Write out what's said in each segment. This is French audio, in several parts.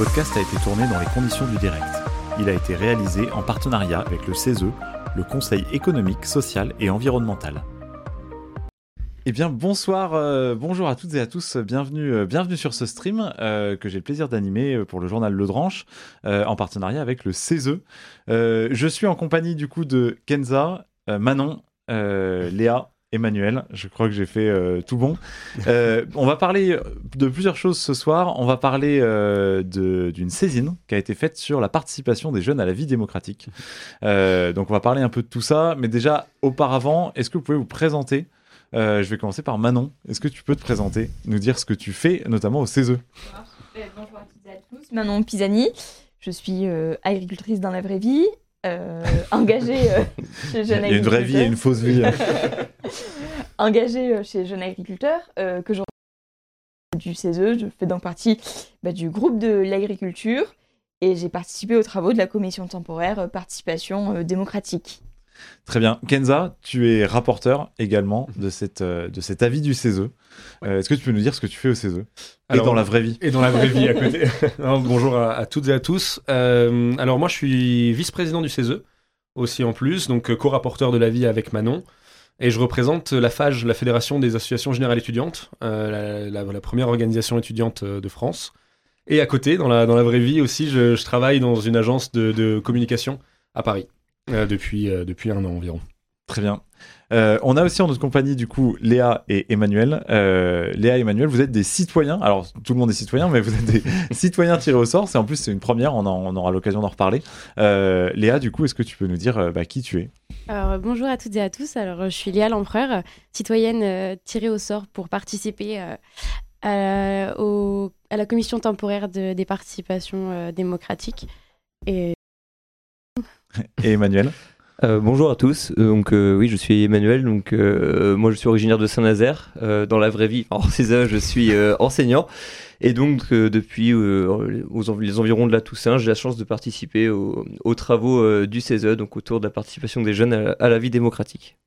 podcast a été tourné dans les conditions du direct. Il a été réalisé en partenariat avec le CESE, le Conseil économique, social et environnemental. Eh bien, bonsoir, euh, bonjour à toutes et à tous, bienvenue, euh, bienvenue sur ce stream euh, que j'ai le plaisir d'animer pour le journal Le Dranche en partenariat avec le CESE. Je suis en compagnie du coup de Kenza, Manon, Léa, Emmanuel. Je crois que j'ai fait euh, tout bon. Euh, on va parler de plusieurs choses ce soir. On va parler euh, d'une saisine qui a été faite sur la participation des jeunes à la vie démocratique. Euh, donc on va parler un peu de tout ça. Mais déjà, auparavant, est-ce que vous pouvez vous présenter? Je vais commencer par Manon. Est-ce que tu peux te présenter, nous dire ce que tu fais, notamment au CESE bonjour à toutes et à tous, Manon Pisani. Je suis agricultrice dans la vraie vie, euh, engagée euh, chez Il y Jeunes a une vraie vie et une fausse vie. engagée euh, chez Jeunes Agriculteurs, euh, que je du CESE. Je fais donc partie bah, du groupe de l'agriculture et j'ai participé aux travaux de la commission temporaire participation démocratique. Très bien. Kenza, tu es rapporteur également de, cette, euh, de cet avis du CESE. Euh, Est-ce que tu peux nous dire ce que tu fais au CESE Et Alors, dans la vraie vie Et dans la vraie vie à côté. Non, bonjour à, à toutes et à tous. Euh, alors moi je suis vice-président du CESE, aussi en plus, donc co-rapporteur de l'avis avec Manon. Et je représente la FAGE, la Fédération des associations générales étudiantes, euh, la, la- la première organisation étudiante de France. Et à côté, dans la, dans la vraie vie aussi, je, je travaille dans une agence de, de communication à Paris depuis, euh, depuis un an environ. Très bien. Euh, on a aussi en notre compagnie, du coup, Léa et Emmanuel. Euh, Léa et Emmanuel, vous êtes des citoyens. Alors, tout le monde est citoyen, mais vous êtes des citoyens tirés au sort. C'est en plus, c'est une première. On, en- on aura l'occasion d'en reparler. Euh, Léa, du coup, est-ce que tu peux nous dire euh, bah, qui tu es? Alors, bonjour à toutes et à tous. Alors, je suis Léa Lempereur, euh, citoyenne euh, tirée au sort pour participer euh, à, au- à la commission temporaire de- des participations euh, démocratiques. Et Et Emmanuel? Euh, bonjour à tous. Euh, Donc euh, oui, je suis Emmanuel. Donc euh, moi, je suis originaire de Saint-Nazaire. Euh, dans la vraie vie, en CESA, je suis euh, enseignant. Et donc euh, depuis euh, aux env- les environs de la Toussaint, j'ai la chance de participer aux, aux travaux euh, du CESE, donc autour de la participation des jeunes à, à la vie démocratique.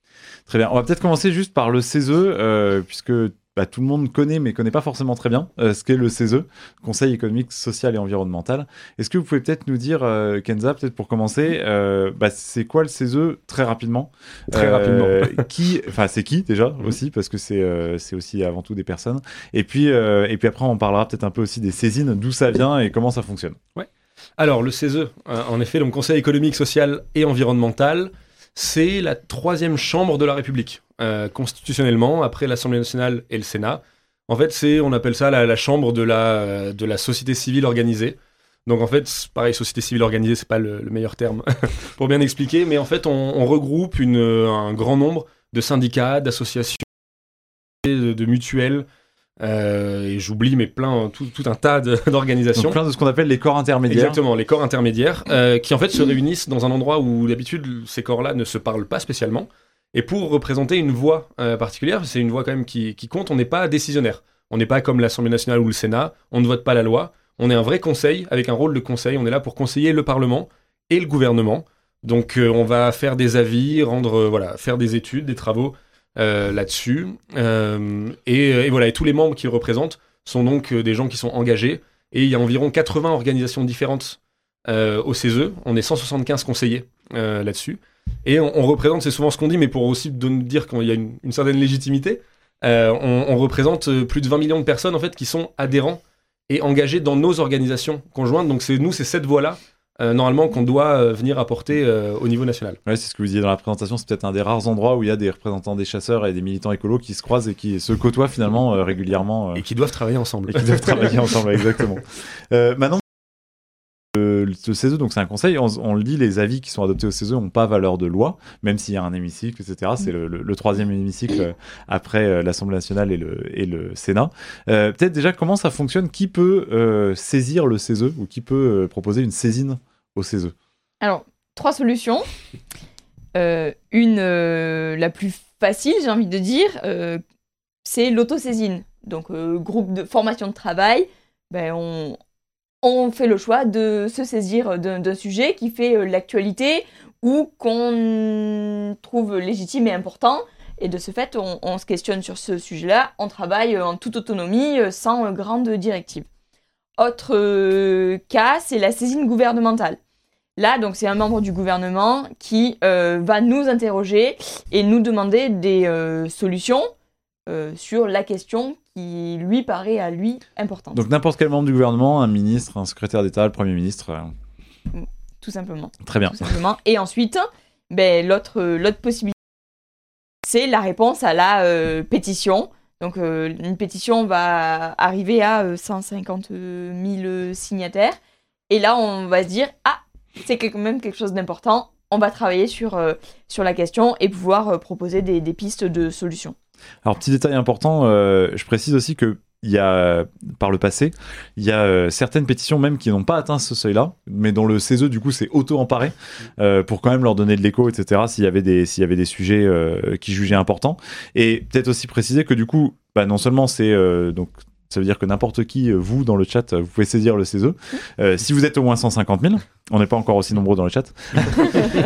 Très bien. On va peut-être commencer juste par le CESE, euh, puisque bah, tout le monde connaît, mais connaît pas forcément très bien euh, ce qu'est le CESE, Conseil économique, social et environnemental. Est-ce que vous pouvez peut-être nous dire, euh, Kenza, peut-être pour commencer, euh, bah, c'est quoi le CESE très rapidement? Très Euh, Qui, enfin, c'est qui déjà Mhm. aussi, parce que c'est c'est aussi avant tout des personnes. Et puis, et puis après, on parlera peut-être un peu aussi des saisines, d'où ça vient et comment ça fonctionne. Alors, le CESE, euh, en effet, donc Conseil économique, social et environnemental, c'est la troisième chambre de la République, euh, constitutionnellement, après l'Assemblée nationale et le Sénat. En fait, c'est, on appelle ça la, la chambre de la, euh, de la société civile organisée. Donc, en fait, pareil, société civile organisée, c'est pas le, le meilleur terme pour bien expliquer, mais en fait, on, on regroupe une, un grand nombre de syndicats, d'associations, de, de mutuelles, euh, et j'oublie, mais plein, tout, tout un tas d'organisations. Plein de ce qu'on appelle les corps intermédiaires. Exactement, les corps intermédiaires, euh, qui en fait se réunissent dans un endroit où d'habitude ces corps-là ne se parlent pas spécialement. Et pour représenter une voix euh, particulière, c'est une voix quand même qui, compte, on n'est pas décisionnaire. On n'est pas comme l'Assemblée nationale ou le Sénat, on ne vote pas la loi. On est un vrai conseil avec un rôle de conseil. On est là pour conseiller le Parlement et le gouvernement. Donc euh, on va faire des avis, rendre euh, voilà, faire des études, des travaux là-dessus. Et, voilà, et tous les membres qui le représentent sont donc des gens qui sont engagés. Et il y a environ 80 organisations différentes au CESE. On est 175 conseillers là-dessus. Et on, on représente, c'est souvent ce qu'on dit, mais pour aussi dire qu'il y a une, une certaine légitimité, euh, on, on représente euh, plus de 20 millions de personnes en fait qui sont adhérents et engagés dans nos organisations conjointes. Donc c'est nous, c'est cette voix-là, euh, normalement, qu'on doit euh, venir apporter euh, au niveau national. Ouais, c'est ce que vous disiez dans la présentation. C'est peut-être un des rares endroits où il y a des représentants des chasseurs et des militants écolos qui se croisent et qui se côtoient finalement euh, régulièrement euh, Et qui doivent travailler ensemble. et qui doivent travailler ensemble. Exactement. Euh, le CESE, donc c'est un conseil. On, le dit, les avis qui sont adoptés au CESE n'ont pas valeur de loi, même s'il y a un hémicycle, etc. C'est le, troisième hémicycle euh, après euh, l'Assemblée nationale et le, Sénat. Euh, peut-être déjà comment ça fonctionne? Qui peut saisir le CESE ou qui peut proposer une saisine au CESE? Alors, trois solutions. Une, la plus facile, j'ai envie de dire, c'est l'autosaisine. Donc, groupe de formation de travail, ben, on, on fait le choix de se saisir d'un sujet qui fait euh, l'actualité ou qu'on trouve légitime et important. Et de ce fait, on, se questionne sur ce sujet-là, on travaille euh, en toute autonomie, euh, sans grande directive. autre cas, c'est la saisine gouvernementale. Là, donc, c'est un membre du gouvernement qui va nous interroger et nous demander des solutions sur la question qui lui paraît à lui importante, Donc n'importe quel membre du gouvernement, un ministre, un secrétaire d'État, le Premier ministre. euh, tout simplement. Très bien. tout simplement. Et ensuite, ben, l'autre, l'autre possibilité, c'est la réponse à la euh, pétition. Donc, euh, une pétition va arriver à euh, 150 000 signataires. Et là, on va se dire, ah, c'est quand même quelque chose d'important. On va travailler sur, sur la question et pouvoir proposer des, des pistes de solutions. Alors, petit détail important, euh, je précise aussi que il y a, par le passé, il y a euh, certaines pétitions même qui n'ont pas atteint ce seuil-là, mais dont le CESE, du coup, s'est auto-emparé euh, pour quand même leur donner de l'écho, etc., s'il y avait des, sujets euh, qui jugeaient importants. Et peut-être aussi préciser que, du coup, bah, non seulement c'est... donc ça veut dire que n'importe qui, euh, vous, dans le chat, euh, vous pouvez saisir le CESE. Euh, si vous êtes au moins 150 000, on n'est pas encore aussi nombreux dans le chat.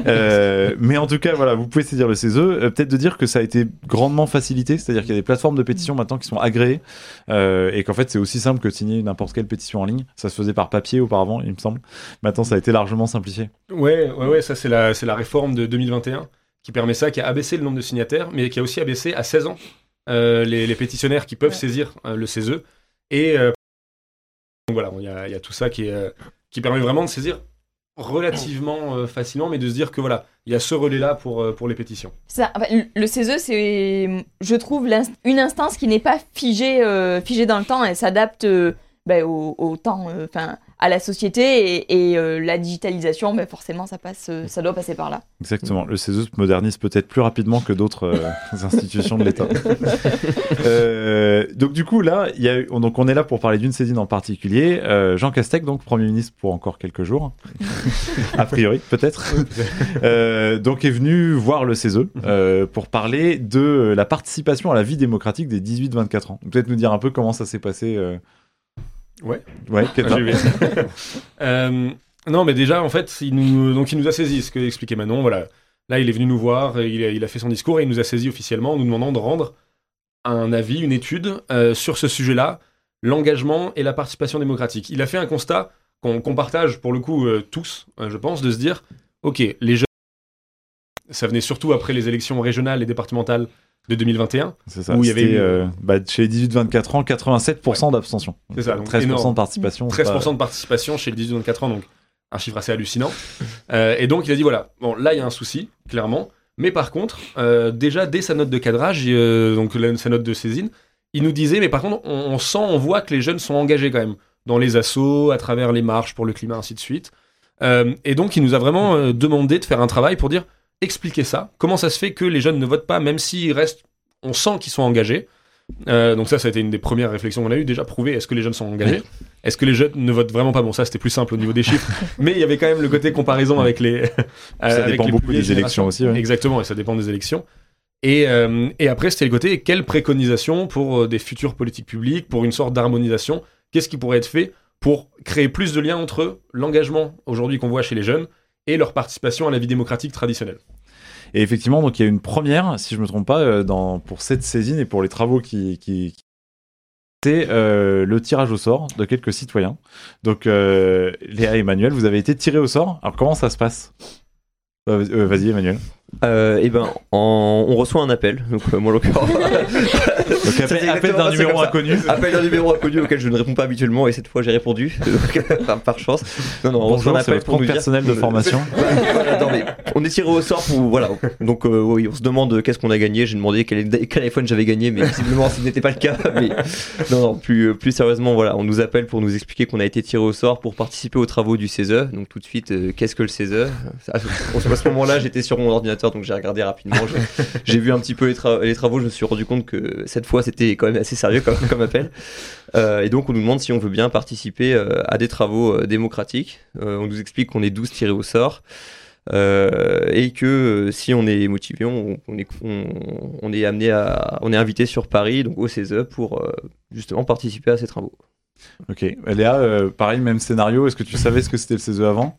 Euh, mais en tout cas, voilà, vous pouvez saisir le CESE. Euh, Peut-être de dire que ça a été grandement facilité, c'est-à-dire qu'il y a des plateformes de pétition maintenant qui sont agréées euh, et qu'en fait c'est aussi simple que de signer n'importe quelle pétition en ligne. Ça se faisait par papier auparavant, il me semble. Maintenant, ça a été largement simplifié. Ouais, ouais, ouais, ça c'est la, c'est la réforme de 2021 qui permet ça, qui a abaissé le nombre de signataires, mais qui a aussi abaissé à 16 ans euh, les, les pétitionnaires qui peuvent Ouais. saisir euh, le CESE. Et euh, donc voilà, il y a, tout ça qui, euh, permet vraiment de saisir relativement euh, facilement, mais de se dire que voilà, il y a ce relais-là pour, les pétitions. Ça, le- CESE, c'est, je trouve, une instance qui n'est pas figée, figée dans le temps. Elle s'adapte ben, au, temps, à la société et, et, euh, la digitalisation. Ben, forcément, ça passe, euh, ça doit passer par là. Exactement. Le CESE se modernise peut-être plus rapidement que d'autres euh, institutions de l'État. Euh, donc du coup là, y a, donc on est là pour parler d'une saisine en particulier. Euh, Jean Castex, donc Premier ministre pour encore quelques jours, a priori peut-être, euh, donc est venu voir le CESE euh, pour parler de la participation à la vie démocratique des 18-24 ans. Peut-être nous dire un peu comment ça s'est passé. Ouais. Ouais. Vu. Euh, non, mais déjà, en fait, il nous, donc il nous a saisi, ce que expliquait Manon. Voilà. Là, il est venu nous voir, il a, il a fait son discours et il nous a saisi officiellement en nous demandant de rendre un avis, une étude euh, sur ce sujet-là, l'engagement et la participation démocratique. Il a fait un constat qu'on qu'on partage pour le coup euh, tous, euh, je pense, de se dire, ok, les jeunes, ça venait surtout après les élections régionales et départementales de 2021. C'est ça. Où il y avait euh, bah, chez les 18-24 ans, 87% d'abstention. C'est ça, donc 13% énorme. de participation. c'est 13% pas- de participation chez le 18-24 ans, donc un chiffre assez hallucinant. Euh, et donc il a dit voilà, bon là il y a un souci, clairement. Mais par contre, euh, déjà dès sa note de cadrage, donc la- sa note de saisine, il nous disait mais par contre on, on sent, on voit que les jeunes sont engagés quand même dans les assauts, à travers les marches pour le climat, ainsi de suite. Et donc il nous a vraiment demandé de faire un travail pour dire expliquer ça, comment ça se fait que les jeunes ne votent pas, même s'ils restent, on sent qu'ils sont engagés. Euh, donc ça, ça a été une des premières réflexions qu'on a eues. Déjà prouver, est-ce que les jeunes sont engagés Est-ce que les jeunes ne votent vraiment pas? Bon, ça c'était plus simple au niveau des chiffres, mais il y avait quand même le côté comparaison avec les. euh, avec dépend les beaucoup des élections aussi, ouais. Exactement, et ça dépend des élections. Et, euh, et après, c'était le côté quelle préconisation pour euh, des futures politiques publiques, pour une sorte d'harmonisation? Qu'est-ce qui pourrait être fait pour créer plus de liens entre l'engagement aujourd'hui qu'on voit chez les jeunes et leur participation à la vie démocratique traditionnelle Et effectivement, donc il y a une première, si je me trompe pas, euh, dans, pour cette saisine et pour les travaux qui. qui, qui- c'est euh, le tirage au sort de quelques citoyens. Donc, euh, Léa et Emmanuel, vous avez été tirés au sort. Alors, comment ça se passe? Euh, Vas-y, Emmanuel. Et ben, en- on reçoit un appel. Donc, euh, moi, en l'occurrence, Donc, appel, appel d'un numéro inconnu. appel d'un numéro inconnu auquel je ne réponds pas habituellement et cette fois j'ai répondu donc, par, par chance. Non, non, on reçoit un Bonjour, c'est appel votre pour nous dire- personnel de formation. Voilà, non, mais on est tiré au sort pour voilà. Donc euh, oui, on se demande qu'est-ce qu'on a gagné. J'ai demandé quel, quel iPhone j'avais gagné, mais visiblement ce n'était pas le cas. Mais non, non, plus plus sérieusement, voilà, on nous appelle pour nous expliquer qu'on a été tiré au sort pour participer aux travaux du CESE. Donc tout de suite, euh, qu'est-ce que le CESE Ça, À ce moment-là, j'étais sur mon ordinateur, donc j'ai regardé rapidement. J'ai- J'ai vu un petit peu les, tra- les travaux. Je me suis rendu compte que cette fois, c'était quand même assez sérieux comme, comme appel. Euh, et donc on nous demande si on veut bien participer euh, à des travaux euh, démocratiques. Euh, on nous explique qu'on est 12 tirés au sort. Euh, et que euh, si on est motivé, on, on est, on, on est amené à, on est invité sur Paris, donc au CESE, pour euh, justement participer à ces travaux. Ok. Léa, euh, pareil, même scénario. Est-ce que tu savais ce que c'était le CESE avant?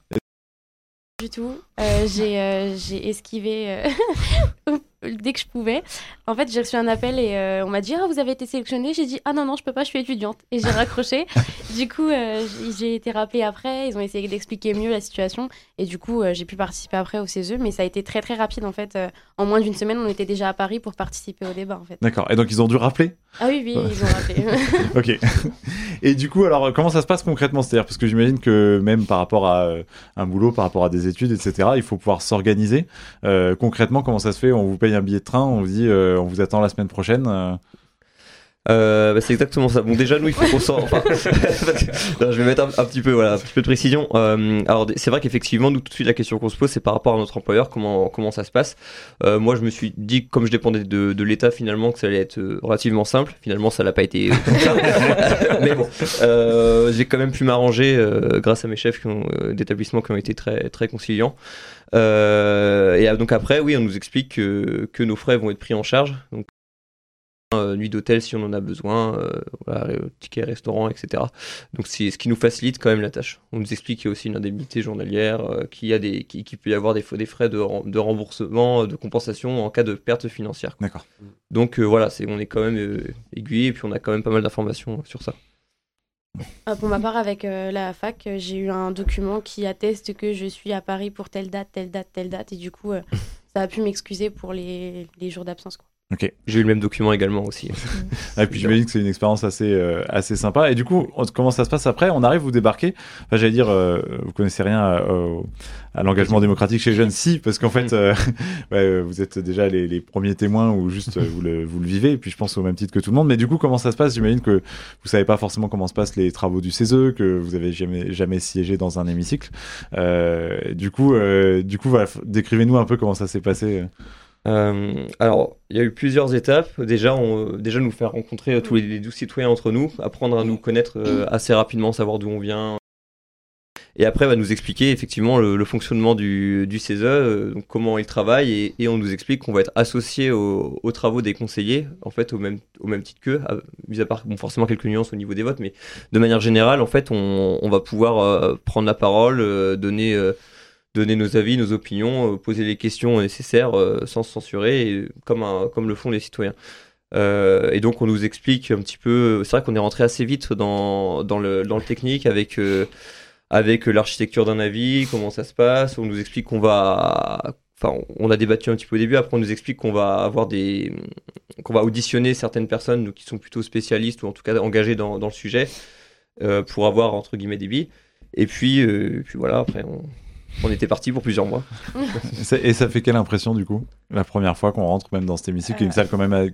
Du tout. Euh, j'ai euh, j'ai esquivé euh, dès que je pouvais. En fait, j'ai reçu un appel et euh, on m'a dit ah vous avez été sélectionné. J'ai dit ah non non je peux pas, je suis étudiante et j'ai raccroché. du coup, euh, j'ai été rappelée après. Ils ont essayé d'expliquer mieux la situation et du coup j'ai pu participer après au CESE, mais ça a été très très rapide en fait. en moins d'une semaine, on était déjà à Paris pour participer au débat en fait. D'accord. Et donc ils ont dû rappeler? Ah oui oui, ils ont rappelé. ok. Et du coup alors comment ça se passe concrètement? C'est-à-dire parce que j'imagine que même par rapport à un boulot, par rapport à des études, etc. Il faut pouvoir s'organiser. Euh, concrètement, comment ça se fait? On vous paye un billet de train, on vous dit, euh, on vous attend la semaine prochaine. Euh, euh, bah, c'est exactement ça. Bon, déjà, nous, il faut qu'on s'en. Enfin, je vais mettre un, petit peu, voilà, un petit peu de précision. Euh, alors, c'est vrai qu'effectivement, nous, tout de suite, la question qu'on se pose, c'est par rapport à notre employeur, comment comment ça se passe. Euh, moi, je me suis dit, comme je dépendais de, de l'État, finalement, que ça allait être euh, relativement simple. Finalement, ça l'a pas été. Mais bon, euh, j'ai quand même pu m'arranger grâce à mes chefs d'établissement qui ont été très très conciliants. et donc après, oui, on nous explique que, que nos frais vont être pris en charge. Euh, nuit d'hôtel si on en a besoin, euh, voilà, ticket restaurant, etc. Donc c'est ce qui nous facilite quand même la tâche. On nous explique qu'il y a aussi une indemnité journalière, euh, qu'il y a des, qu'il peut y avoir des, des frais de, de, remboursement, de compensation en cas de perte financière. D'accord. Donc voilà, c'est, on est quand même aiguillé et puis on a quand même pas mal d'informations sur ça. Ah, pour ma part, avec la fac, j'ai eu un document qui atteste que je suis à Paris pour telle date, telle date, telle date, et du coup, ça a pu m'excuser pour les, les jours d'absence. Ok. J'ai eu le même document également aussi. et puis j'imagine que c'est une expérience assez euh, assez sympa. Et du coup, comment ça se passe après? On arrive, vous débarquez? Enfin, j'allais dire, euh, vous connaissez rien euh, à, l'engagement démocratique chez les jeunes, si, parce qu'en fait, ouais, vous êtes déjà les, les, premiers témoins ou juste vous le vous le vivez. Et puis je pense au même titre que tout le monde. Mais du coup, comment ça se passe? J'imagine que vous savez pas forcément comment se passent les travaux du CESE, que vous avez jamais jamais siégé dans un hémicycle. du coup, du coup, voilà, décrivez-nous un peu comment ça s'est passé. Euh, alors, il y a eu plusieurs étapes. Déjà, on, déjà nous faire rencontrer euh, tous les, douze citoyens entre nous, apprendre à nous connaître euh, assez rapidement, savoir d'où on vient. Et après, va nous expliquer effectivement le, fonctionnement du, du CESE, donc comment il travaille, et, on nous explique qu'on va être associé aux, travaux des conseillers, en fait, au même, au même titre qu'eux, mis à part bon, forcément quelques nuances au niveau des votes, mais de manière générale, en fait, on, on va pouvoir prendre la parole, donner donner nos avis, nos opinions, euh, poser les questions nécessaires euh, sans se censurer, comme, comme le font les citoyens. Euh, et donc on nous explique un petit peu, c'est vrai qu'on est rentré assez vite dans, dans, le, dans le technique avec, avec l'architecture d'un avis, comment ça se passe, on nous explique qu'on va... Enfin, on a débattu un petit peu au début, après on nous explique qu'on va avoir des... qu'on va auditionner certaines personnes qui sont plutôt spécialistes ou en tout cas engagées dans, dans le sujet pour avoir entre guillemets des billes. Et puis, puis voilà, après on, on était parti pour plusieurs mois. et ça fait quelle impression du coup La première fois qu'on rentre même dans cet hémicycle, qui est une salle quand même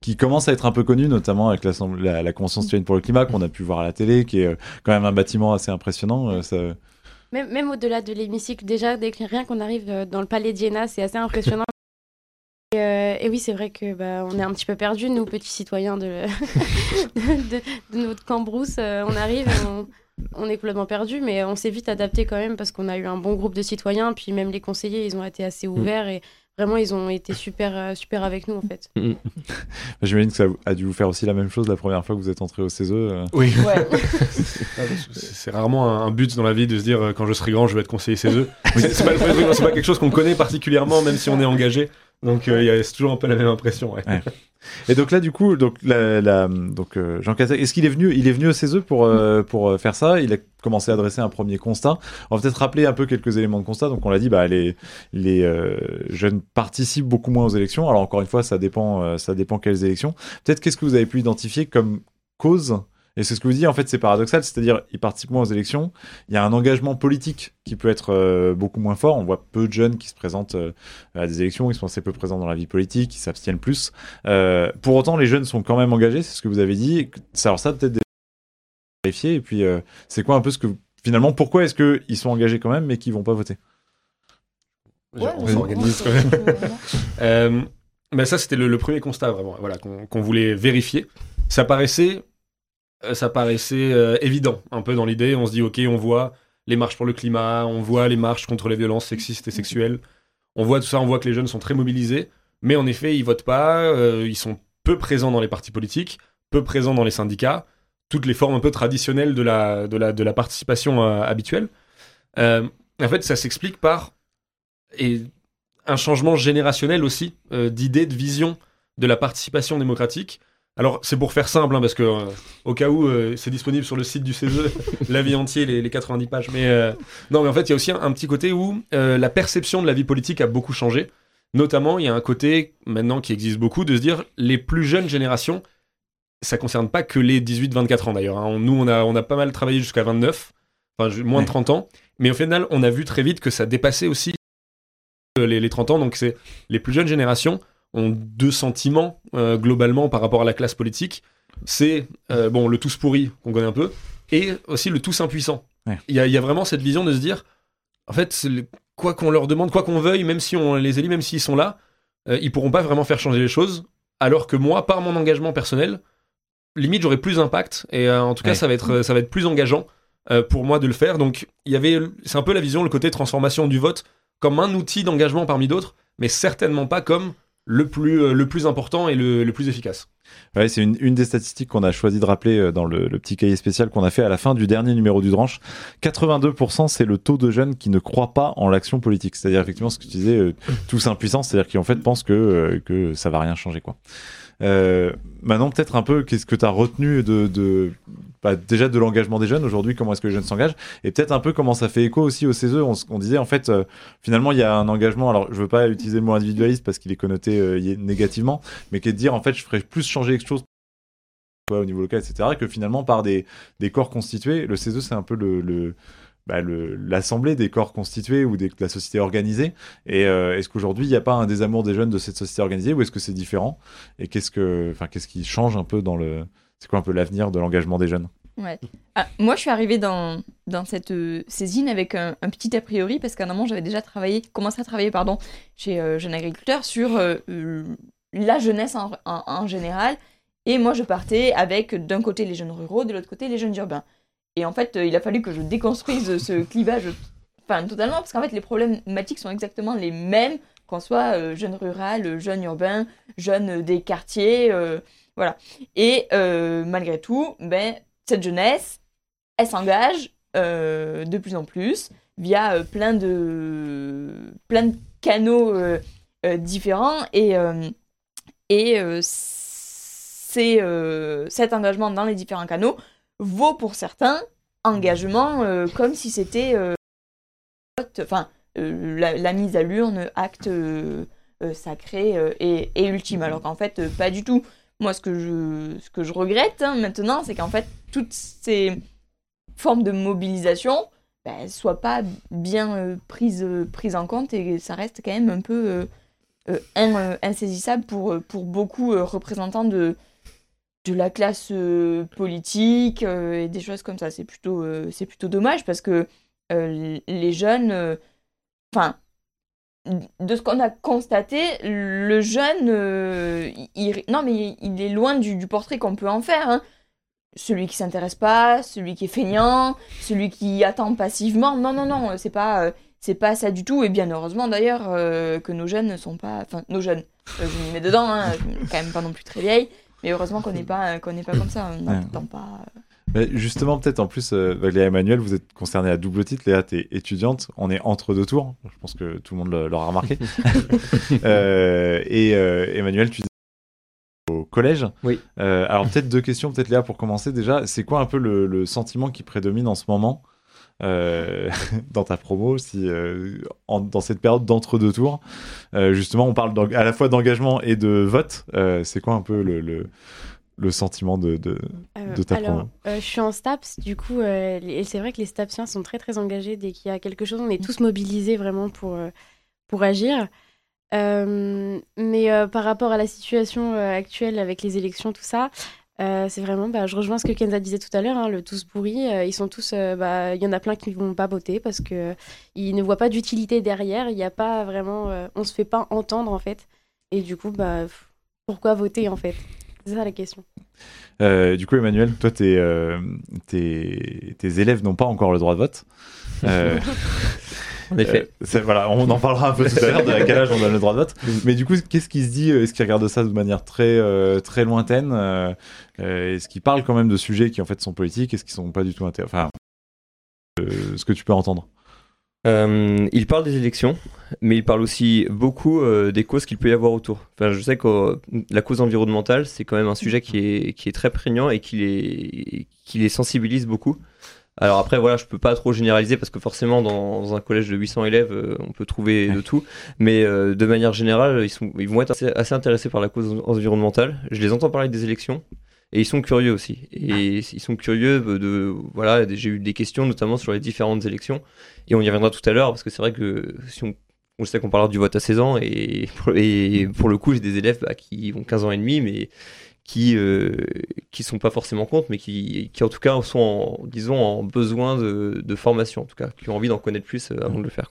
qui commence à être un peu connue, notamment avec la, la, Convention citoyenne pour le climat qu'on a pu voir à la télé, qui est euh, quand même un bâtiment assez impressionnant. Euh, ça... Même, même au-delà de l'hémicycle, déjà, dès rien qu'on arrive euh, dans le palais d'Iéna, c'est assez impressionnant. Et, oui, c'est vrai que bah, on est un petit peu perdus, nous, petits citoyens de, de, notre Cambrousse. on arrive, on, on est complètement perdu, mais on s'est vite adapté quand même parce qu'on a eu un bon groupe de citoyens. Puis même les conseillers, ils ont été assez mm. ouverts et vraiment, ils ont été super, euh, super avec nous en fait. Mm. J'imagine que ça a dû vous faire aussi la même chose la première fois que vous êtes entré au CESE. Euh. Oui. C'est rarement un but dans la vie de se dire euh, quand je serai grand, je vais être conseiller CESE. c'est pas, pas, quelque chose qu'on connaît particulièrement, même si on est engagé. Donc c'est toujours un peu la même impression. Ouais. Et donc là, du coup, donc, donc euh, Jean Castex, est-ce qu'il est venu, il est venu au CESE pour euh, pour euh, faire ça? Il a commencé à dresser un premier constat. On va peut-être rappeler un peu quelques éléments de constat. Donc on l'a dit, bah les les jeunes participent beaucoup moins aux élections. Alors encore une fois, ça dépend ça dépend quelles élections. Peut-être qu'est-ce que vous avez pu identifier comme cause et c'est ce que vous dites, en fait, c'est paradoxal, c'est-à-dire, ils participent moins aux élections, il y a un engagement politique qui peut être euh, beaucoup moins fort, on voit peu de jeunes qui se présentent euh, à des élections, ils sont assez peu présents dans la vie politique, ils s'abstiennent plus. Euh, pour autant, les jeunes sont quand même engagés, c'est ce que vous avez dit. Alors ça, peut-être vérifier, et puis c'est quoi un peu ce que... Finalement, pourquoi est-ce qu'ils sont engagés quand même, mais qu'ils vont pas voter? On s'organise quand même. mais ça, c'était le, premier constat, vraiment, voilà, qu'on voulait vérifier. Ça paraissait ça paraissait euh, évident, un peu dans l'idée. On se dit, ok, on voit les marches pour le climat, on voit les marches contre les violences sexistes et sexuelles. On voit tout ça, on voit que les jeunes sont très mobilisés. Mais en effet, ils votent pas, euh, ils sont peu présents dans les partis politiques, peu présents dans les syndicats, toutes les formes un peu traditionnelles de la, de la, de la participation habituelle. en fait, ça s'explique par un changement générationnel aussi euh, d'idées, de vision de la participation démocratique. Alors c'est pour faire simple, hein, parce que euh, au cas où euh, c'est disponible sur le site du CESE, l'avis entier, les, les 90 pages. Mais euh, non, mais en fait il y a aussi un, un petit côté où la perception de la vie politique a beaucoup changé. Notamment, il y a un côté maintenant qui existe beaucoup de se dire les plus jeunes générations, ça concerne pas que les 18-24 ans d'ailleurs. hein. Nous, on a, on a pas mal travaillé jusqu'à 29, enfin moins Ouais. de 30 ans. Mais au final, on a vu très vite que ça dépassait aussi les, les 30 ans. Donc, c'est les plus jeunes générations ont deux sentiments euh, globalement par rapport à la classe politique. C'est euh, bon le tous pourri qu'on connaît un peu, et aussi le tous impuissant. Il Ouais. y, a, il y a vraiment cette vision de se dire, en fait, le- quoi qu'on leur demande, quoi qu'on veuille, même si on les élit, même s'ils sont là, euh, ils pourront pas vraiment faire changer les choses. Alors que moi, par mon engagement personnel, limite j'aurai plus d'impact et euh, en tout cas Ouais. ça va être ça va être plus engageant pour moi de le faire. Donc il y avait c'est un peu la vision le côté transformation du vote comme un outil d'engagement parmi d'autres, mais certainement pas comme le plus euh, le plus important et le, le plus efficace. Ouais, c'est une, une des statistiques qu'on a choisi de rappeler euh, dans le, le petit cahier spécial qu'on a fait à la fin du dernier numéro du Dranche. 82%, c'est le taux de jeunes qui ne croient pas en l'action politique. C'est-à-dire effectivement ce que tu disais, euh, tous impuissants, c'est-à-dire qui en fait pensent que, euh, que ça va rien changer. quoi. Euh, maintenant, peut-être un peu, qu'est-ce que tu as retenu de, de bah, déjà de l'engagement des jeunes aujourd'hui, comment est-ce que les jeunes s'engagent, et peut-être un peu comment ça fait écho aussi au CESE. On, disait en fait, euh, finalement, il y a un engagement. Alors, je veux pas utiliser le mot individualiste parce qu'il est connoté euh, négativement, mais qui est de dire en fait, je ferais plus changer quelque chose au niveau local, etc., que finalement par des, corps constitués. Le CESE, c'est un peu le bah, l'assemblée des corps constitués ou de la société organisée. Et euh, est-ce qu'aujourd'hui, il n'y a pas un désamour des jeunes de cette société organisée ou est-ce que c'est différent? Et qu'est-ce que, enfin, qui change un peu dans le, c'est quoi un peu l'avenir de l'engagement des jeunes? Ah, moi, je suis arrivée dans, cette euh, saisine avec un, un petit a priori parce qu'en amont, j'avais déjà travaillé, commencé à travailler pardon, chez euh, Jeune Agriculteur sur euh, la jeunesse en général. Et moi, je partais avec d'un côté les jeunes ruraux, de l'autre côté les jeunes urbains. Et en fait, euh, il a fallu que je déconstruise ce clivage enfin, totalement parce qu'en fait, les problématiques sont exactement les mêmes qu'on soit euh, jeune rural, jeune urbain, jeune euh, des quartiers. euh, voilà. Et euh, malgré tout, ben, cette jeunesse, elle s'engage euh, de plus en plus via euh, plein, de, plein de canaux euh, euh, différents. Et, euh, et euh, c'est, euh, cet engagement dans les différents canaux vaut pour certains engagement euh, comme si c'était euh, enfin, euh, la, mise à l'urne, acte sacré et, ultime. Alors qu'en fait, pas du tout. Moi, ce que je, ce que je regrette hein, maintenant, c'est qu'en fait, toutes ces formes de mobilisation ne soient pas bien prises, prises en compte et ça reste quand même un peu in- insaisissable pour, pour beaucoup représentants de, de la classe euh, politique euh, et des choses comme ça. C'est plutôt, euh, plutôt dommage parce que les jeunes, enfin, de ce qu'on a constaté, le jeune, il, non mais il est loin du, portrait qu'on peut en faire. hein. Celui qui s'intéresse pas, celui qui est feignant, celui qui attend passivement. Non, non, non, c'est pas, c'est pas ça du tout. Et bien heureusement d'ailleurs que nos jeunes ne sont pas, enfin nos jeunes, je m'y mets dedans, hein, quand même pas non plus très vieille. Mais heureusement qu'on n'est pas, qu'on n'est pas comme ça. On Ouais. n'attend pas. euh, Mais justement, peut-être en plus, euh, Léa et Emmanuel, vous êtes concernés à double titre. Léa, t'es étudiante. On est entre deux tours. Je pense que tout le monde l'aura remarqué. Euh, et euh, Emmanuel, tu dis au collège. Oui. Euh, alors peut-être deux questions, peut-être Léa pour commencer déjà. C'est quoi un peu le, le sentiment qui prédomine en ce moment? Euh, dans ta promo, si euh, en- dans cette période d'entre deux tours, Euh, justement, on parle à la fois d'engagement et de vote. C'est quoi un peu le, le, le sentiment de, de... De ta alors, promo? je suis en STAPS, du coup, et c'est vrai que les STAPsiens sont très très engagés dès qu'il y a quelque chose. On est tous mobilisés vraiment pour, pour agir. Mais par rapport à la situation actuelle avec les élections, tout ça, euh, c'est vraiment, bah, je rejoins ce que Kenza disait tout à l'heure, hein, le tous pourri. euh, ils sont tous, euh, bah, il y en a plein qui ne vont pas voter parce que ils ne voient pas d'utilité derrière. Il n'y a pas vraiment, euh, on se fait pas entendre en fait. Et du coup, bah, pff, pourquoi voter en fait? C'est ça la question. Euh, du coup, Emmanuel, toi, tes, euh, tes, tes élèves n'ont pas encore le droit de vote. Euh, En effet. euh, voilà, on en parlera un peu tout à l'heure de à quel âge on donne le droit de vote. Mais du coup, qu'est-ce qui se dit Est-ce qu'ils regardent ça de manière très, euh, très lointaine Euh, euh, Est-ce qu'ils parlent quand même de sujets qui en fait sont politiques Est-ce qu'ils sont pas du tout intéressés Enfin, euh, ce que tu peux entendre? Euh, il parle des élections, mais il parle aussi beaucoup euh, des causes qu'il peut y avoir autour. Enfin, je sais que euh, la cause environnementale, c'est quand même un sujet qui est, qui est très prégnant et qui les, qui les sensibilise beaucoup. Alors après, voilà, je peux pas trop généraliser parce que forcément, dans, dans un collège de 800 élèves, euh, on peut trouver de tout. Mais euh, de manière générale, ils, sont, ils vont être assez, assez intéressés par la cause environnementale. Je les entends parler des élections. Et ils sont curieux aussi. Et ils sont curieux de, de- voilà, j'ai eu des questions notamment sur les différentes élections. Et on y reviendra tout à l'heure parce que c'est vrai que si on, on sait qu'on parlera du vote à 16 ans et pour, et pour le coup, j'ai des élèves bah, qui ont 15 ans et demi, mais qui euh, qui sont pas forcément contre, mais qui, qui en tout cas sont en, disons en besoin de, de formation en tout cas, qui ont envie d'en connaître plus euh, avant de le faire.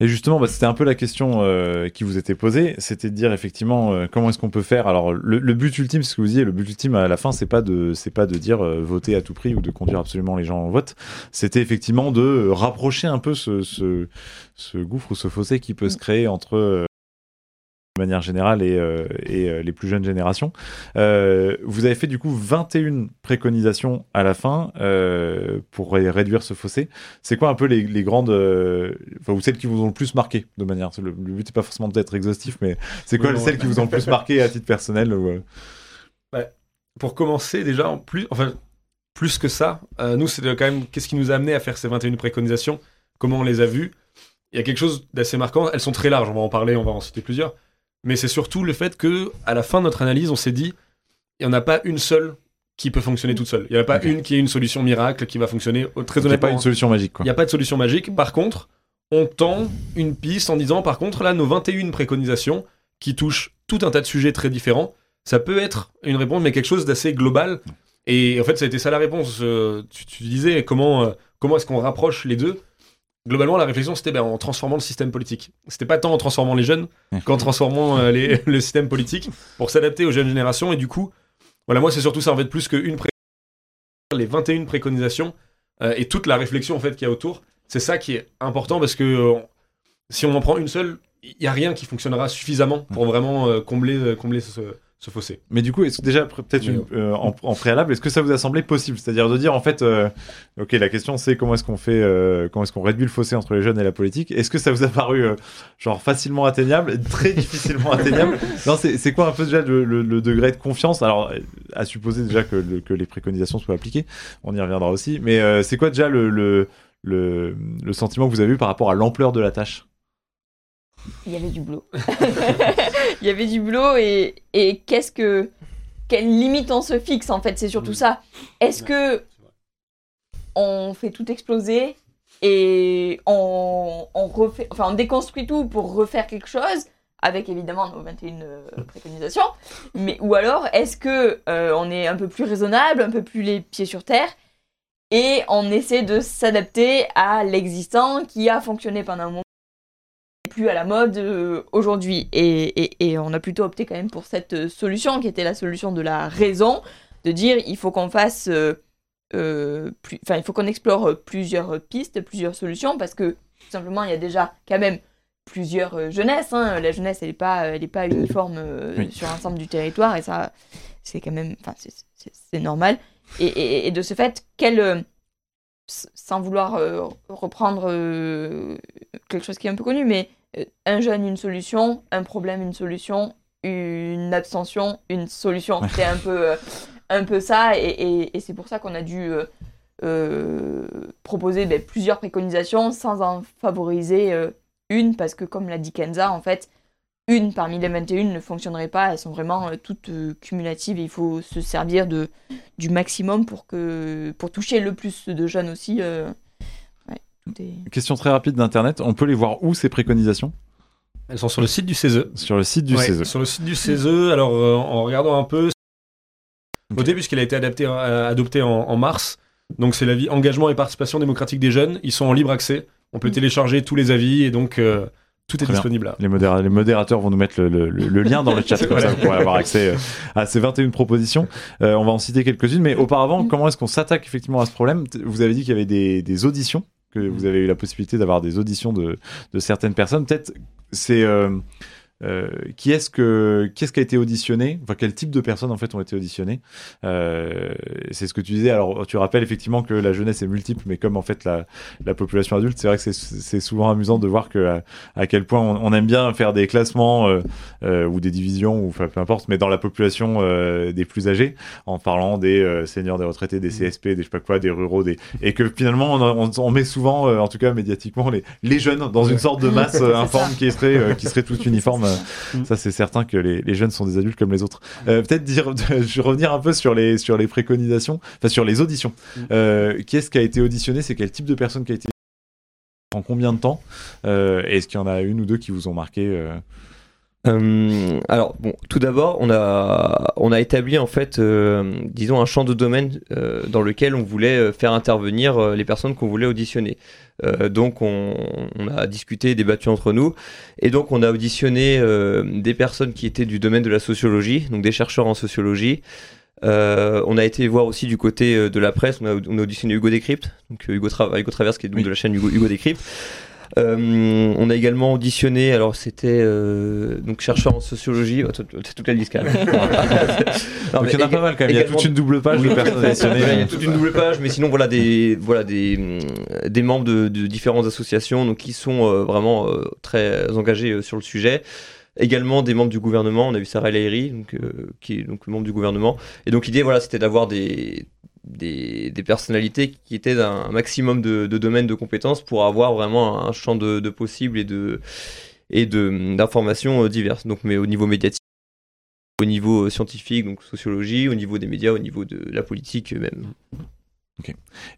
Et justement, bah, c'était un peu la question euh, qui vous était posée, c'était de dire effectivement euh, comment est-ce qu'on peut faire? Alors le, le but ultime, c'est ce que vous disiez, le but ultime à la fin, c'est pas de, c'est pas de dire euh, voter à tout prix ou de conduire absolument les gens au vote. C'était effectivement de rapprocher un peu ce, ce, ce gouffre ou ce fossé qui peut se créer entre euh, de manière générale et, euh, et euh, les plus jeunes générations. Euh, vous avez fait du coup 21 préconisations à la fin pour ré- réduire ce fossé. C'est quoi un peu les, les grandes, enfin, ou celles qui vous ont le plus marqué de manière. Le, le but n'est pas forcément d'être exhaustif, mais c'est quoi Oui, celles ouais. qui vous ont le plus marqué à titre personnel ou, euh, Pour commencer, déjà, en plus, enfin, plus que ça, euh, nous, c'est quand même qu'est-ce qui nous a amené à faire ces 21 préconisations, comment on les a vues? Il y a quelque chose d'assez marquant. Elles sont très larges, on va en parler, on va en citer plusieurs. Mais c'est surtout le fait que, à la fin de notre analyse, on s'est dit, il n'y en a pas une seule qui peut fonctionner toute seule. Il n'y en a pas une qui est une solution miracle qui va fonctionner euh, très Il n'y a honnêtement. pas une solution magique. Il n'y a pas de solution magique. Par contre, on tend une piste en disant, par contre, là, nos 21 préconisations qui touchent tout un tas de sujets très différents, ça peut être une réponse, mais quelque chose d'assez global. Et en fait, ça a été ça la réponse. Euh, tu, tu disais comment, euh, comment est-ce qu'on rapproche les deux? Globalement, la réflexion, c'était ben, en transformant le système politique. C'était pas tant en transformant les jeunes qu'en transformant euh, les- le système politique pour s'adapter aux jeunes générations. Et du coup, voilà, moi, c'est surtout ça, en fait, plus qu'une pré... les 21 préconisations euh, et toute la réflexion, en fait, qu'il y a autour. C'est ça qui est important parce que euh, si on en prend une seule, il n'y a rien qui fonctionnera suffisamment pour vraiment euh, combler, combler ce, ce fossé. Mais du coup, est-ce que déjà peut-être euh, en, en préalable, est-ce que ça vous a semblé possible? C'est-à-dire de dire en fait, euh, ok, la question c'est comment est-ce qu'on fait, euh, comment est-ce qu'on réduit le fossé entre les jeunes et la politique? Est-ce que ça vous a paru euh, genre facilement atteignable, très difficilement atteignable? Non, c'est quoi un peu déjà le, le- le degré de confiance? Alors, à supposer déjà que, le- que les préconisations soient appliquées, on y reviendra aussi. Mais euh, c'est quoi déjà le, le, le, le sentiment que vous avez eu par rapport à l'ampleur de la tâche? Il y avait du boulot. Il y avait du boulot et, et qu'est-ce que. Quelle limite on se fixe en fait, c'est surtout Mm. ça. Est-ce que on fait tout exploser et on, on refait, enfin on déconstruit tout pour refaire quelque chose avec évidemment nos 21 euh, préconisations, mais ou alors est-ce que euh, on est un peu plus raisonnable, un peu plus les pieds sur terre et on essaie de s'adapter à l'existant qui a fonctionné pendant un moment plus à la mode euh, aujourd'hui. Et, et- et on a plutôt opté quand même pour cette euh, solution qui était la solution de la raison, de dire il faut qu'on fasse, euh, plus- enfin il faut qu'on explore plusieurs pistes, plusieurs solutions, parce que tout simplement il y a déjà quand même plusieurs jeunesses. hein. La jeunesse elle n'est pas, elle est pas uniforme Oui. sur l'ensemble du territoire et ça c'est quand même, enfin c'est- normal. Et, de ce fait, quel s- sans vouloir euh, reprendre euh, quelque chose qui est un peu connu, mais un jeune, une solution, un problème, une solution, une abstention, une solution. C'est un peu, euh, un peu ça, et, et- et c'est pour ça qu'on a dû euh, euh, proposer ben, plusieurs préconisations sans en favoriser euh, une, parce que comme l'a dit Kenza, en fait, une parmi les 21 ne fonctionnerait pas, elles sont vraiment euh, toutes euh, cumulatives et il faut se servir de, du maximum pour, que, pour toucher le plus de jeunes aussi. Question très rapide d'internet. On peut les voir où ces préconisations? Elles sont sur le site du CESE. Sur le site du E. Ouais, CESE. Sur le site du CESE, alors euh, en regardant un peu, Ok. voté puisqu'elle a été adaptée, euh, adoptée en, en mars. Donc c'est l'avis engagement et participation démocratique des jeunes. Ils sont en libre accès. On peut Mm. télécharger tous les avis et donc euh, tout est Très bien. disponible là. Les, modéra- les modérateurs vont nous mettre le, le- le- le lien dans le chat, comme ça vous pourrez avoir accès euh, à ces 21 propositions. Euh, on va en citer quelques-unes, mais auparavant, Mm. comment est-ce qu'on s'attaque effectivement à ce problème? Vous avez dit qu'il y avait des, des auditions, que vous avez eu la possibilité d'avoir des auditions de, de certaines personnes. Peut-être c'est... euh, euh, qui est-ce que qui est-ce qui a été auditionné? Enfin, quel type de personnes en fait ont été auditionnées? Euh, C'est ce que tu disais. Alors, tu rappelles effectivement que la jeunesse est multiple, mais comme en fait la, la population adulte, c'est vrai que c'est- souvent amusant de voir que à, à quel point on, on aime bien faire des classements euh, euh, ou des divisions ou enfin peu importe, mais dans la population euh, des plus âgés, en parlant des euh, seniors, des retraités, des CSP, des je sais pas quoi, des ruraux, des et que finalement on, on- on met souvent, euh, en tout cas médiatiquement, les, les jeunes dans une sorte de masse informe qui serait euh, qui serait toute uniforme. Euh, Mm. Ça c'est certain que les, les jeunes sont des adultes comme les autres. Euh, Peut-être dire, je vais revenir un peu sur les sur les préconisations, enfin sur les auditions. Mm. Euh, qui est-ce qui a été auditionné? C'est quel type de personne qui a été en combien de temps? Est-ce qu'il y en a une ou deux qui vous ont marqué euh alors bon, tout d'abord, on a on a établi en fait, euh, disons un champ de domaine euh, dans lequel on voulait euh, faire intervenir euh, les personnes qu'on voulait auditionner. Euh, donc on, on a discuté, débattu entre nous, et donc on a auditionné euh, des personnes qui étaient du domaine de la sociologie, donc des chercheurs en sociologie. Euh, on a été voir aussi du côté de la presse, on a, on a auditionné Hugo Décrypte, donc Hugo, Tra- Hugo Travers qui est donc Oui. de la chaîne Hugo, Hugo Décrypte. Euh, on a également auditionné, alors c'était euh, donc chercheur en sociologie, oh, toi, c'est toute la liste quand même. Non, Donc il y en a pas mal quand même. Il y a toute une double page de personnes auditionnées. il y a toute une double page, mais sinon voilà des voilà des des membres de, de différentes associations donc qui sont euh, vraiment euh, très engagés euh, sur le sujet. Également des membres du gouvernement, on a vu Sarah Lahiri, donc euh, qui est donc membre du gouvernement. Et donc l'idée voilà c'était d'avoir des des, des personnalités qui étaient d'un maximum de, domaines de compétences pour avoir vraiment un champ de, possibles et de et de d'informations euh, diverses. Donc mais au niveau médiatique, au niveau euh, scientifique, donc sociologie, au niveau des médias, au niveau de la politique même.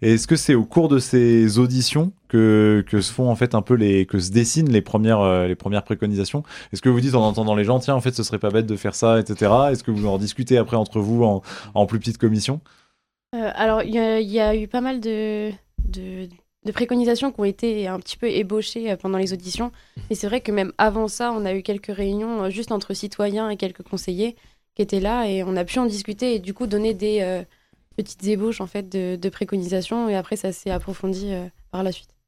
Et est-ce que c'est au cours de ces auditions que, que se font en fait un peu les que se dessinent les premières euh, les premières préconisations? Est-ce que vous dites en entendant les gens tiens en fait ce serait pas bête de faire ça etc. Est-ce que vous en discutez après entre vous en, en plus petite commission? Euh, alors, il y, a- eu pas mal de, préconisations qui ont été un petit peu ébauchées euh, pendant les auditions. Et c'est vrai que même avant ça, on a eu quelques réunions euh, juste entre citoyens et quelques conseillers qui étaient là et on a pu en discuter et du coup donner des petites ébauches en fait de, préconisations et après ça s'est approfondi par la suite.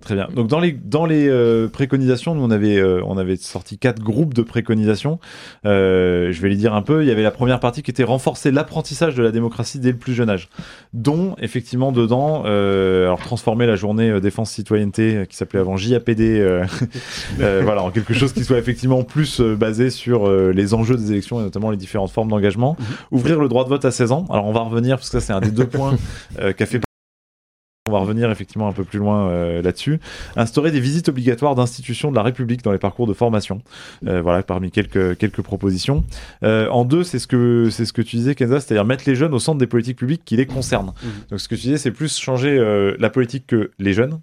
Très bien. Donc dans les dans les euh, préconisations, nous on avait euh, on avait sorti quatre groupes de préconisations. Euh, je vais les dire un peu. Il y avait la première partie qui était renforcer l'apprentissage de la démocratie dès le plus jeune âge, dont effectivement dedans, euh, alors transformer la journée euh, défense citoyenneté euh, qui s'appelait avant JAPD, euh, euh, voilà, en quelque chose qui soit effectivement plus basé sur euh, les enjeux des élections et notamment les différentes formes d'engagement. Ouvrir le droit de vote à 16 ans. Alors on va revenir parce que ça c'est un des deux points euh, qu'a fait on va revenir effectivement un peu plus loin euh, là-dessus. Instaurer des visites obligatoires d'institutions de la République dans les parcours de formation. Euh, voilà, parmi quelques, quelques propositions. Euh, en deux, c'est ce que c'est ce que tu disais, Kenza, c'est-à-dire mettre les jeunes au centre des politiques publiques qui les concernent. Mhm. Donc ce que tu disais, c'est plus changer la politique que les jeunes.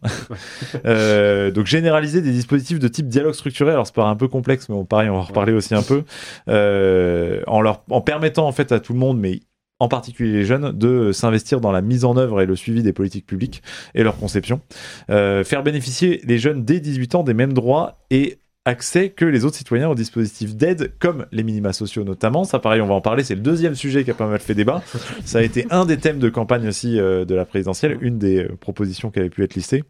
Donc généraliser des dispositifs de type dialogue structuré. Alors c'est pas un peu complexe, mais bon, pareil, on va en reparler aussi un peu. En leur en permettant en fait à tout le monde, mais en particulier les jeunes, de s'investir dans la mise en œuvre et le suivi des politiques publiques et leur conception. Euh, faire bénéficier les jeunes dès 18 ans des mêmes droits et accès que les autres citoyens aux dispositifs d'aide, comme les minima sociaux notamment. Ça, pareil, on va en parler. C'est le deuxième sujet qui a pas mal fait débat. Ça a été un des thèmes de campagne aussi euh, de la présidentielle, une des euh, propositions qui avait pu être listée.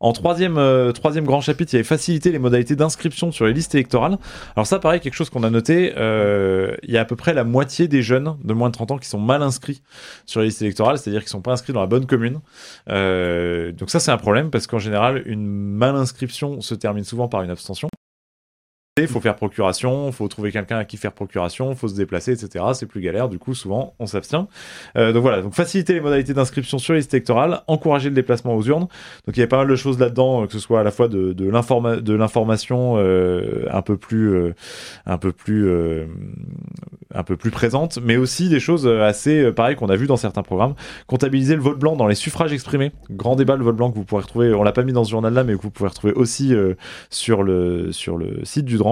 En troisième, euh, troisième grand chapitre, il y avait faciliter les modalités d'inscription sur les listes électorales. Alors ça, pareil, quelque chose qu'on a noté, euh, il y a à peu près la moitié des jeunes de moins de 30 ans qui sont mal inscrits sur les listes électorales, c'est-à-dire qu'ils sont pas inscrits dans la bonne commune. Euh, donc ça, c'est un problème parce qu'en général, une mal inscription se termine souvent par une abstention. Il faut faire procuration, faut trouver quelqu'un à qui faire procuration, faut se déplacer, etc. C'est plus galère, du coup, souvent, on s'abstient. Euh, donc voilà, donc faciliter les modalités d'inscription sur les listes électorales, encourager le déplacement aux urnes. Donc il y a pas mal de choses là-dedans, euh, que ce soit à la fois de, de l'informa- de l'information euh, un peu plus, un peu plus, un peu plus présente, mais aussi des choses assez pareilles qu'on a vu dans certains programmes. Comptabiliser le vote blanc dans les suffrages exprimés. Grand débat le vote blanc que vous pourrez retrouver. On l'a pas mis dans ce journal-là, mais que vous pouvez retrouver aussi sur le sur le site du Dranche.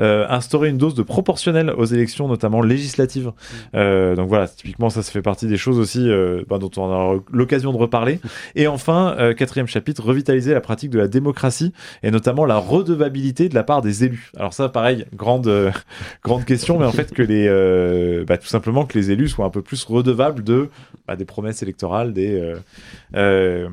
Euh, instaurer une dose de proportionnel aux élections, notamment législatives. Euh, donc voilà, typiquement ça, ça fait partie des choses aussi euh, bah, dont on aura l'occasion de reparler. Et enfin, quatrième chapitre, revitaliser la pratique de la démocratie et notamment la redevabilité de la part des élus. Alors ça, pareil, grande euh, grande question, mais en fait que les euh, bah, tout simplement que les élus soient un peu plus redevables de bah, des promesses électorales, des euh,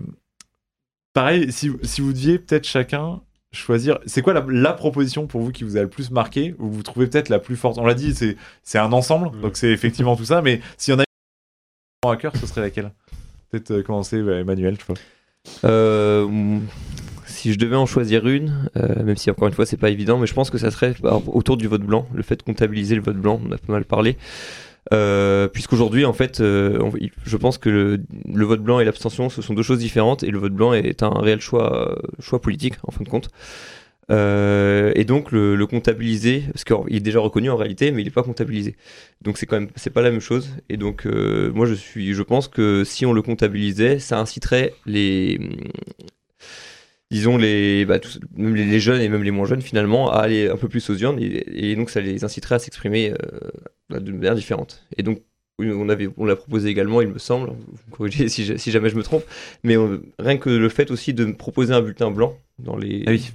pareil. Si si vous deviez peut-être chacun choisir, c'est quoi la, la proposition pour vous qui vous a le plus marqué ou vous trouvez peut-être la plus forte? On l'a dit, c'est c'est un ensemble, Mm. donc c'est effectivement tout ça. Mais s'il y en a une à cœur, ce serait laquelle? Peut-être euh, commencer, bah, Emmanuel, je pas. Euh, si je devais en choisir une, euh, même si encore une fois c'est pas évident, mais je pense que ça serait bah, autour du vote blanc, le fait de comptabiliser le vote blanc, on a pas mal parlé. Euh, Puisqu'aujourd'hui, en fait, euh, je pense que le, le vote blanc et l'abstention, ce sont deux choses différentes, et le vote blanc est un réel choix, euh, choix politique, en fin de compte. Euh, et donc le, le comptabiliser, parce qu'il est déjà reconnu en réalité, mais il n'est pas comptabilisé. Donc c'est quand même, c'est pas la même chose. Et donc euh, moi je suis, je pense que si on le comptabilisait, ça inciterait les, disons les, bah, tous- même les, les jeunes et même les moins jeunes finalement à aller un peu plus aux urnes et, et donc ça les inciterait à s'exprimer euh, de manière différente. Et donc on avait, on l'a proposé également, il me semble. Vous corrigez si, je- si jamais je me trompe, mais on- rien que le fait aussi de proposer un bulletin blanc dans les, Ah oui.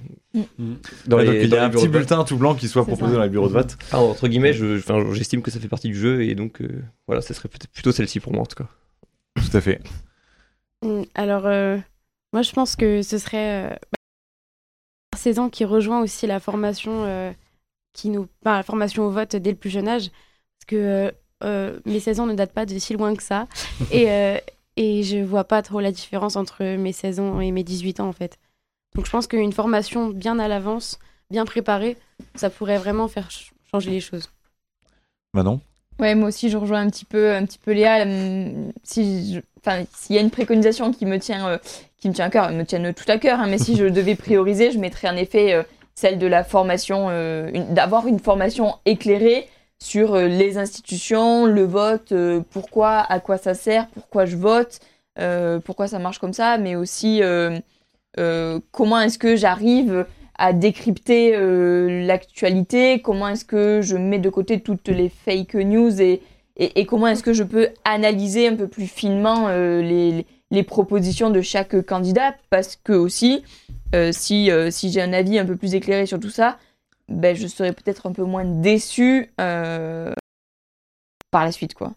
dans Ouais, les, donc il y dans a un petit bulletin tout blanc qui soit proposé ça. dans les bureaux de vote. Ah, entre guillemets, je, enfin, j'estime que ça fait partie du jeu et donc euh, voilà, ça serait peut-être plutôt celle-ci pour moi en tout cas. Tout à fait. Mm, Alors, euh, moi, je pense que ce serait euh, bah, 16 ans qui rejoint aussi la formation euh, qui nous, enfin, la formation au vote dès le plus jeune âge, parce que euh, mes 16 ans ne datent pas de si loin que ça, et euh, et je vois pas trop la différence entre mes 16 ans et mes 18 ans en fait. Donc, je pense qu'une formation bien à l'avance, bien préparée, ça pourrait vraiment faire ch- changer les choses. Manon? Ouais, moi aussi, je rejoins un petit peu, un petit peu Léa. Hum, Si enfin, s'il y a une préconisation qui me tient, euh, qui me tient à cœur, me tient tout à cœur. hein, mais si je devais prioriser, je mettrais en effet euh, celle de la formation, euh, d'avoir une formation éclairée sur euh, les institutions, le vote, euh, pourquoi, à quoi ça sert, pourquoi je vote, euh, pourquoi ça marche comme ça, mais aussi euh, euh, comment est-ce que j'arrive à décrypter euh, l'actualité, comment est-ce que je mets de côté toutes les fake news et, et, comment est-ce que je peux analyser un peu plus finement euh, les, les- propositions de chaque candidat parce que aussi euh, si, si j'ai un avis un peu plus éclairé sur tout ça, ben, je serais peut-être un peu moins déçu par la suite quoi.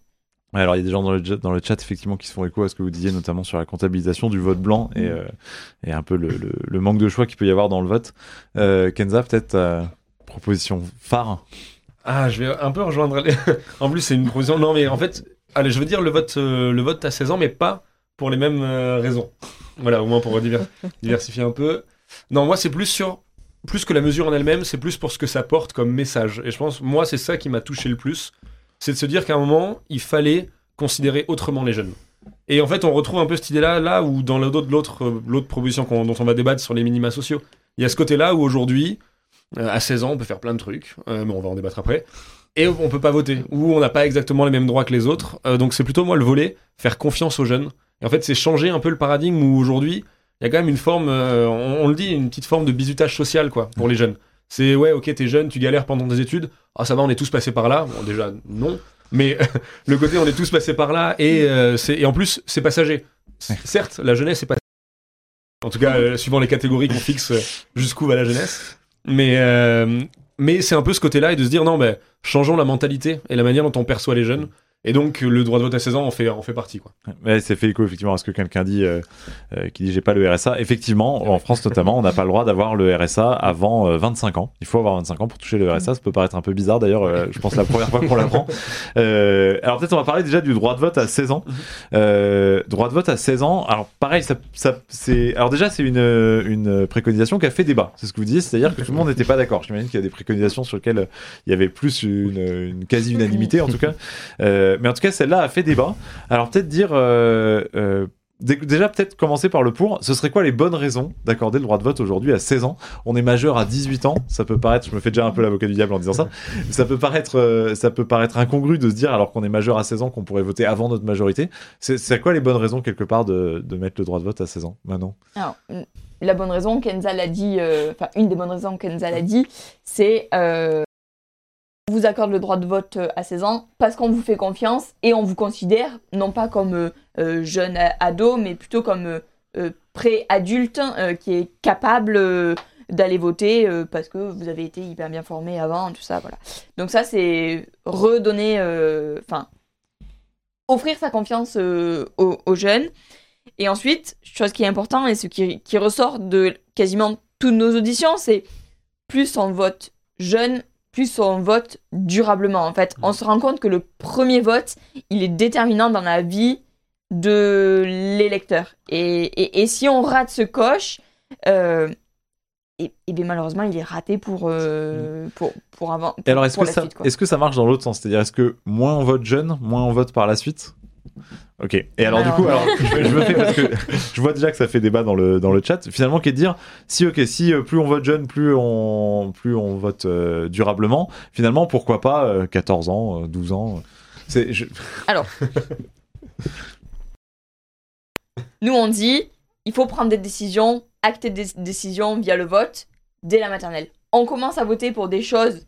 Alors il y a des gens dans le, chat- dans le chat effectivement qui se font écho à ce que vous disiez notamment sur la comptabilisation du vote blanc et, euh, et un peu le, le- le manque de choix qu'il peut y avoir dans le vote. Euh, Kenza, peut-être ta proposition phare Ah, je vais un peu rejoindre. les- en plus, c'est une proposition. Non, mais en fait, allez, je veux dire le vote, euh, le vote à 16 ans, mais pas pour les mêmes euh, raisons. Voilà, au moins pour divers- diversifier un peu. Non, moi, c'est plus sur. Plus que la mesure en elle-même, c'est plus pour ce que ça porte comme message. Et je pense, moi, c'est ça qui m'a touché le plus. C'est de se dire qu'à un moment, il fallait considérer autrement les jeunes. Et en fait, on retrouve un peu cette idée-là, là où dans l'autre, l'autre, euh, proposition dont on va débattre sur les minima sociaux, il y a ce côté-là où aujourd'hui, euh, à 16 ans, on peut faire plein de trucs, euh, mais on va en débattre après. Et on peut pas voter, ou on n'a pas exactement les mêmes droits que les autres. Euh, donc c'est plutôt moi le volet, faire confiance aux jeunes. Et en fait, c'est changer un peu le paradigme où aujourd'hui, il y a quand même une forme, euh, on, on le dit, une petite forme de bizutage social, quoi, pour les jeunes. C'est ouais, ok, t'es jeune, tu galères pendant tes études. Ah, ça va, on est tous passés par là. Bon, déjà, non. Mais le côté, on est tous passés par là. Et, euh, et en plus, c'est passager. Certes, la jeunesse est pas. En tout cas, euh, suivant les catégories qu'on fixe, euh, jusqu'où va la jeunesse. Mais, mais c'est un peu ce côté-là et de se dire non, ben, changeons la mentalité et la manière dont on perçoit les jeunes. Et donc, le droit de vote à 16 ans en fait, en fait partie, quoi. Ouais, c'est fait écho effectivement à ce que quelqu'un dit, euh, euh, qui dit j'ai pas le RSA. Effectivement, en France notamment, on n'a pas le droit d'avoir le RSA avant euh, 25 ans. Il faut avoir 25 ans pour toucher le RSA. Ça peut paraître un peu bizarre d'ailleurs. euh, je pense la première fois qu'on l'apprend. Euh, alors peut-être on va parler déjà du droit de vote à 16 ans. Euh, droit de vote à 16 ans. Alors pareil, ça, ça c'est. Alors déjà c'est une une préconisation qui a fait débat. C'est ce que vous disiez, c'est-à-dire que tout le monde n'était pas d'accord. J'imagine qu'il y a des préconisations sur lesquelles il y avait plus une, une quasi unanimité en tout cas. Euh, mais en tout cas, celle-là a fait débat. Alors peut-être dire, euh, euh, dé- déjà peut-être commencer par le pour. Ce serait quoi les bonnes raisons d'accorder le droit de vote aujourd'hui à 16 ans? On est majeur à 18 ans. Ça peut paraître, je me fais déjà un peu l'avocat du diable en disant ça. Ça peut paraître, euh, ça peut paraître incongru de se dire alors qu'on est majeur à 16 ans qu'on pourrait voter avant notre majorité. C'est quoi les bonnes raisons quelque part de, mettre le droit de vote à 16 ans Maintenant. Alors, la bonne raison, Kenza l'a dit, euh, enfin, une des bonnes raisons, Kenza l'a dit, c'est euh, vous accorde le droit de vote euh, à 16 ans parce qu'on vous fait confiance et on vous considère non pas comme euh, euh, jeune ado, mais plutôt comme euh, pré-adulte euh, qui est capable d'aller voter parce que vous avez été hyper bien formé avant, tout ça, voilà. Donc ça, c'est redonner, enfin, offrir sa confiance aux, aux jeunes. Et ensuite, chose qui est importante et ce qui, qui ressort de quasiment toutes nos auditions, c'est plus on vote jeune, plus on vote durablement. En fait, on se rend compte que le premier vote, il est déterminant dans la vie de l'électeur. Et, et, et si on rate ce coche, euh, et, et bien malheureusement, il est raté pour, euh, pour, pour avant. Et alors, est-ce que, ça, suite, quoi. est-ce que ça marche dans l'autre sens? C'est-à-dire, est-ce que moins on vote jeune, moins on vote par la suite? Ok. Et alors, Alors, du coup, alors, je, je me fais parce que je vois déjà que ça fait débat dans le, dans le chat. Finalement, qui est de dire si, ok, si euh, plus on vote jeune, plus on, plus on vote euh, durablement, finalement, pourquoi pas euh, 14 ans, euh, 12 ans c'est, je- Nous, on dit, il faut prendre des décisions, acter des décisions via le vote dès la maternelle. On commence à voter pour des choses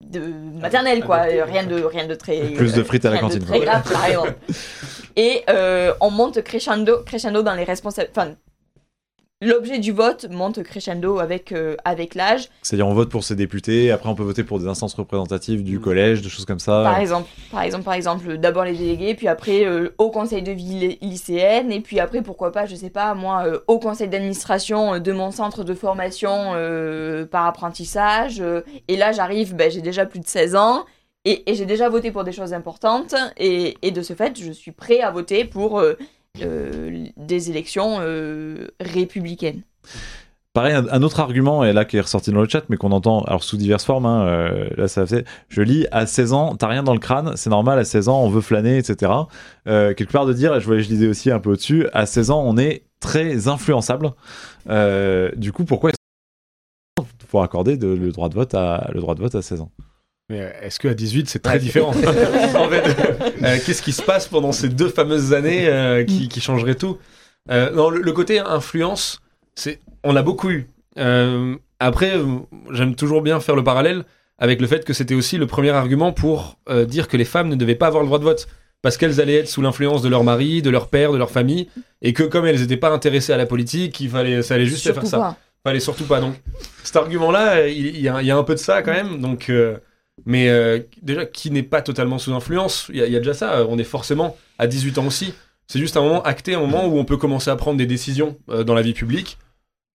de maternelle, quoi. Rien de, rien de très. Plus de frites à la rien de cantine, très quoi. grave, par exemple. Et euh, on monte crescendo, crescendo dans les responsabilités. Enfin, l'objet du vote monte crescendo avec, euh, avec l'âge. c'est-à-dire, on vote pour ses députés, après on peut voter pour des instances représentatives du collège, des choses comme ça. Par exemple, par exemple, par exemple, d'abord les délégués, puis après euh, au conseil de vie lycéenne, et puis après pourquoi pas, je sais pas, moi, euh, au conseil d'administration de mon centre de formation par apprentissage. et là, j'arrive, ben, j'ai déjà plus de 16 ans, et, et j'ai déjà voté pour des choses importantes, et, et de ce fait, je suis prêt à voter pour des élections euh, républicaines. Pareil, un, autre argument, et là qui est ressorti dans le chat, mais qu'on entend alors sous diverses formes, hein, euh, là ça fait, je lis, à 16 ans, t'as rien dans le crâne, c'est normal, à 16 ans, on veut flâner, etc. Euh, quelque part de dire, et je voyais, je lisais aussi un peu au-dessus, à 16 ans, on est très influençable. Euh, du coup, pourquoi faut accorder de- le, droit de vote à, le droit de vote à 16 ans? Mais euh, est-ce qu'à 18, c'est très différent En fait, euh, qu'est-ce qui se passe pendant ces deux fameuses années euh, qui, qui changeraient tout Euh, Non, le, le côté influence, c'est, on l'a beaucoup eu. Euh, après, j'aime toujours bien faire le parallèle avec le fait que c'était aussi le premier argument pour euh, dire que les femmes ne devaient pas avoir le droit de vote. Parce qu'elles allaient être sous l'influence de leur mari, de leur père, de leur famille, et que comme elles n'étaient pas intéressées à la politique, il fallait, ça allait juste faire ça. pas. Fallait surtout pas. Donc, cet argument-là, il, il y a, il y a un peu de ça quand même. Donc, euh, mais euh, déjà, qui n'est pas totalement sous influence Il y, a- déjà ça. euh, On est forcément à 18 ans aussi. C'est juste un moment acté, un moment où on peut commencer à prendre des décisions euh, dans la vie publique.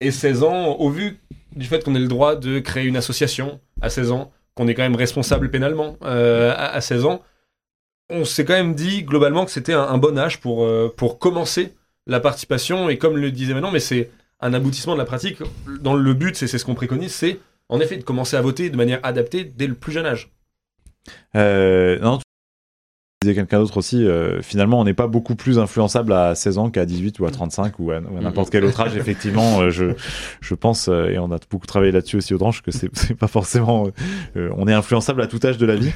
Et 16 ans, au vu du fait qu'on ait le droit de créer une association à 16 ans, qu'on est quand même responsable pénalement à, à 16 ans, on s'est quand même dit globalement que c'était un, un bon âge pour, pour commencer la participation. Et comme le disait Manon, mais c'est un aboutissement de la pratique. Dans le but, c'est ce qu'on préconise, c'est en effet de commencer à voter de manière adaptée dès le plus jeune âge. euh, Non, tu disais quelqu'un d'autre aussi, euh, finalement, on n'est pas beaucoup plus influençable à 16 ans qu'à 18 ou à 35 ou à, à n'importe quel autre âge, effectivement. euh, je, je pense, et on a beaucoup travaillé là-dessus aussi au Tranche, que c'est pas forcément. on est influençable à tout âge de la vie.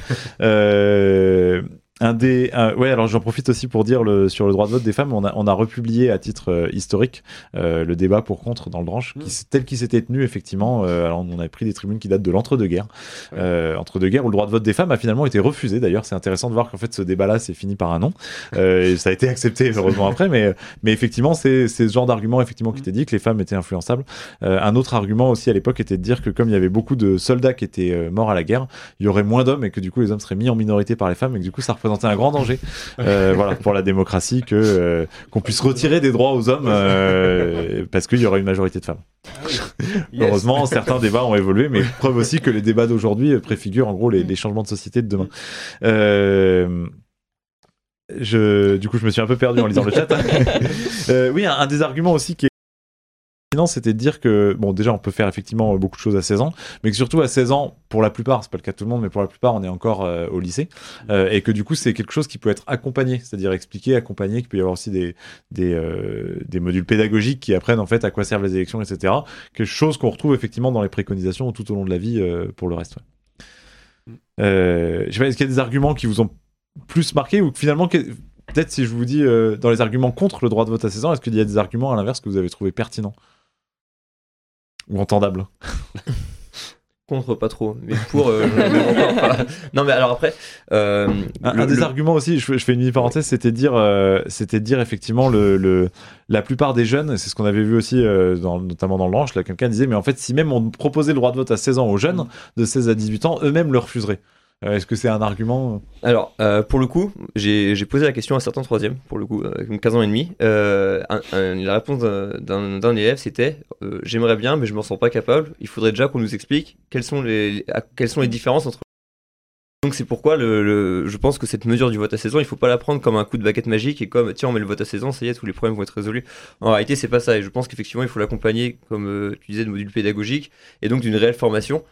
Euh, un des, un- ouais, alors j'en profite aussi pour dire le, sur le droit de vote des femmes, on a, on a republié à titre euh, historique euh, le débat pour contre dans le branche, qui, Mm. tel qu'il s'était tenu effectivement. euh, alors on avait pris des tribunes qui datent de l'entre-deux-guerres, Ouais. euh, entre-deux-guerres où le droit de vote des femmes a finalement été refusé. D'ailleurs, c'est intéressant de voir qu'en fait ce débat-là s'est fini par un non. Euh, et ça a été accepté heureusement après, mais mais effectivement c'est c'est ce genre d'argument effectivement qui était dit que les femmes étaient influençables. Euh, un autre argument aussi à l'époque était de dire que comme il y avait beaucoup de soldats qui étaient euh, morts à la guerre, il y aurait moins d'hommes et que du coup les hommes seraient mis en minorité par les femmes et que du coup ça représentait un grand danger euh, voilà pour la démocratie que euh, qu'on puisse retirer des droits aux hommes euh, parce qu'il y aurait une majorité de femmes. Heureusement, certains débats ont évolué, mais preuve aussi que les débats d'aujourd'hui préfigurent en gros les, les changements de société de demain. Euh, je, du coup, je me suis un peu perdu en lisant le chat. Euh, oui, un, un des arguments aussi qui est pertinent, c'était de dire que, bon, déjà, on peut faire effectivement beaucoup de choses à 16 ans, mais que surtout à 16 ans, pour la plupart, c'est pas le cas de tout le monde, mais pour la plupart, on est encore euh, au lycée, euh, et que du coup, c'est quelque chose qui peut être accompagné, c'est-à-dire expliqué, accompagné, qu'il peut y avoir aussi des, des, euh, des modules pédagogiques qui apprennent en fait à quoi servent les élections, etc. Quelque chose qu'on retrouve effectivement dans les préconisations tout au long de la vie euh, pour le reste. ouais. Euh, je sais pas, est-ce qu'il y a des arguments qui vous ont plus marqué ou finalement, peut-être si je vous dis euh, dans les arguments contre le droit de vote à 16 ans, est-ce qu'il y a des arguments à l'inverse que vous avez trouvé pertinents? Ou entendables Contre, pas trop. Mais pour, euh. Non, mais alors après. euh, Un, le- un des le- arguments aussi, je, fais- je fais une mini parenthèse, c'était de dire, euh, c'était dire effectivement le, le, la plupart des jeunes, c'est ce qu'on avait vu aussi, dans, notamment dans le Lanche, là quelqu'un disait, mais en fait, si même on proposait le droit de vote à 16 ans aux jeunes, de 16 à 18 ans, eux-mêmes le refuseraient. Euh, Est-ce que c'est un argument Alors, euh, pour le coup, j'ai posé la question à certains troisième, pour le coup, euh, avec 15 ans et demi. Euh, la réponse d'un- élève, c'était euh, J'aimerais bien, mais je m'en sens pas capable. Il faudrait déjà qu'on nous explique quelles sont les, différences entre. Donc, c'est pourquoi le, je pense que cette mesure du vote à 16 ans, il faut pas la prendre comme un coup de baguette magique et comme tiens, on met le vote à 16 ans, ça y est, tous les problèmes vont être résolus. En réalité, c'est pas ça. Et je pense qu'effectivement, il faut l'accompagner, comme euh, tu disais, de modules pédagogiques et donc d'une réelle formation.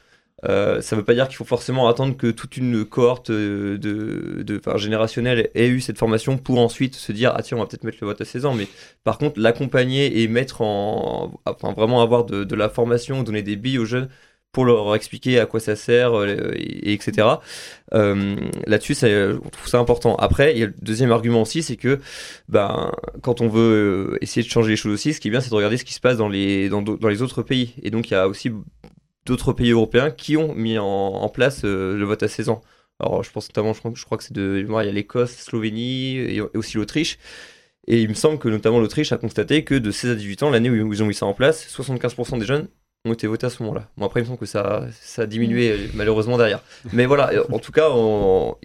Euh, ça veut pas dire qu'il faut forcément attendre que toute une cohorte euh, de, générationnelle ait eu cette formation pour ensuite se dire ah tiens on va peut-être mettre le vote à 16 ans. Mais par contre l'accompagner et mettre en vraiment avoir de, la formation donner des billes aux jeunes pour leur expliquer à quoi ça sert euh, et, et etc là-dessus on trouve ça important. Après il y a le deuxième argument aussi c'est que ben quand on veut essayer de changer les choses aussi ce qui est bien c'est de regarder ce qui se passe dans les autres pays. Et donc il y a aussi d'autres pays européens qui ont mis en, place euh, le vote à 16 ans. Alors, je pense notamment, je crois, que c'est de il y a l'Écosse, Slovénie et, aussi l'Autriche. Et il me semble que notamment l'Autriche a constaté que de 16 à 18 ans, l'année où ils ont mis ça en place, 75% des jeunes ont été votés à ce moment-là. Bon, après, il me semble que ça, a diminué euh, malheureusement derrière. Mais voilà, euh, en tout cas,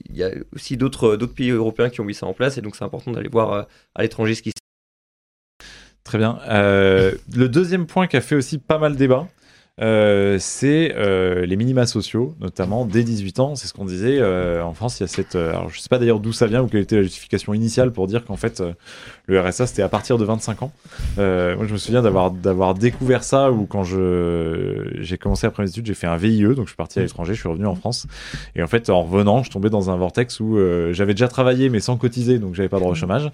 il y a aussi d'autres pays européens qui ont mis ça en place. Et donc, c'est important d'aller voir à l'étranger ce qui se Très bien. Le deuxième point qui a fait aussi pas mal débat, euh, c'est euh, les minima sociaux, notamment dès 18 ans. C'est ce qu'on disait. euh, en France, il y a cette. alors, je sais pas d'ailleurs d'où ça vient ou quelle était la justification initiale pour dire qu'en fait, le RSA c'était à partir de 25 ans. Moi, je me souviens d'avoir découvert ça ou quand j'ai commencé après mes études, j'ai fait un VIE, donc je suis parti à l'étranger, je suis revenu en France. Et en fait, en revenant, je tombais dans un vortex où j'avais déjà travaillé mais sans cotiser, donc j'avais pas droit au chômage.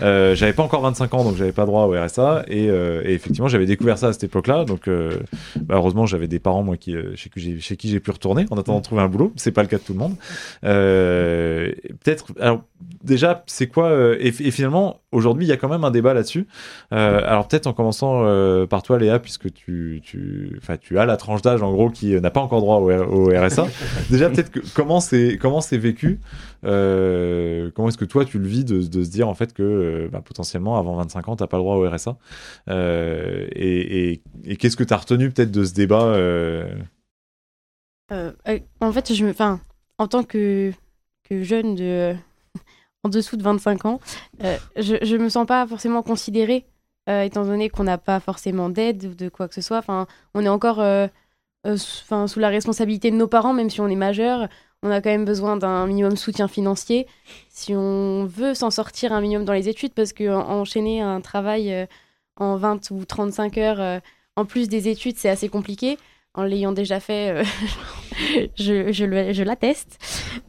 J'avais pas encore 25 ans, donc j'avais pas droit au RSA. Et, effectivement, j'avais découvert ça à cette époque-là. Donc, bah, heureusement, j'avais des parents, moi, qui, euh, chez, qui j'ai, pu retourner en attendant de trouver un boulot. C'est pas le cas de tout le monde. Euh, peut-être. Déjà, c'est quoi euh, et, finalement, aujourd'hui, il y a quand même un débat là-dessus. Alors, peut-être en commençant par toi, Léa, puisque tu, tu, tu as la tranche d'âge, en gros, qui n'a pas encore droit au, RSA. déjà, peut-être comment c'est comment c'est vécu euh, comment est-ce que toi tu le vis de, se dire en fait que euh, bah, potentiellement avant 25 ans t'as pas le droit au RSA Euh, et, qu'est-ce que tu as retenu peut-être de ce débat en fait, je me, enfin, en tant que, jeune de, en dessous de 25 ans, je, je me sens pas forcément considérée, étant donné qu'on n'a pas forcément d'aide ou de quoi que ce soit. Enfin, on est encore sous la responsabilité de nos parents, même si on est majeur. On a quand même besoin d'un minimum de soutien financier si on veut s'en sortir un minimum dans les études, parce que en- enchaîner un travail euh, en 20 ou 35 heures, euh, en plus des études, c'est assez compliqué. En l'ayant déjà fait, euh, je, je, je l'atteste.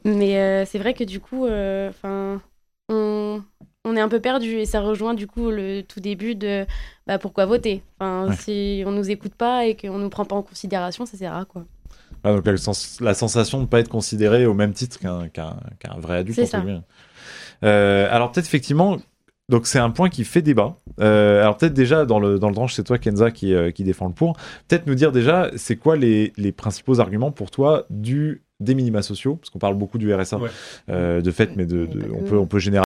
Mais euh, c'est vrai que du coup, euh, 'fin, on, on est un peu perdu et ça rejoint du coup le tout début de bah, pourquoi voter? Enfin, Ouais. Si on nous écoute pas et qu'on nous prend pas en considération, ça sert à quoi? Ah, donc la, sens- la sensation de pas être considéré au même titre qu'un qu'un qu'un vrai adulte C'est ça. Euh, alors peut-être effectivement donc c'est un point qui fait débat. Euh, alors peut-être déjà dans le dans le tranche c'est toi Kenza qui euh, qui défend le pour. Peut-être nous dire déjà c'est quoi les les principaux arguments pour toi du des minima sociaux? Parce qu'on parle beaucoup du RSA Ouais. euh, de fait mais de, on peut on peut généraliser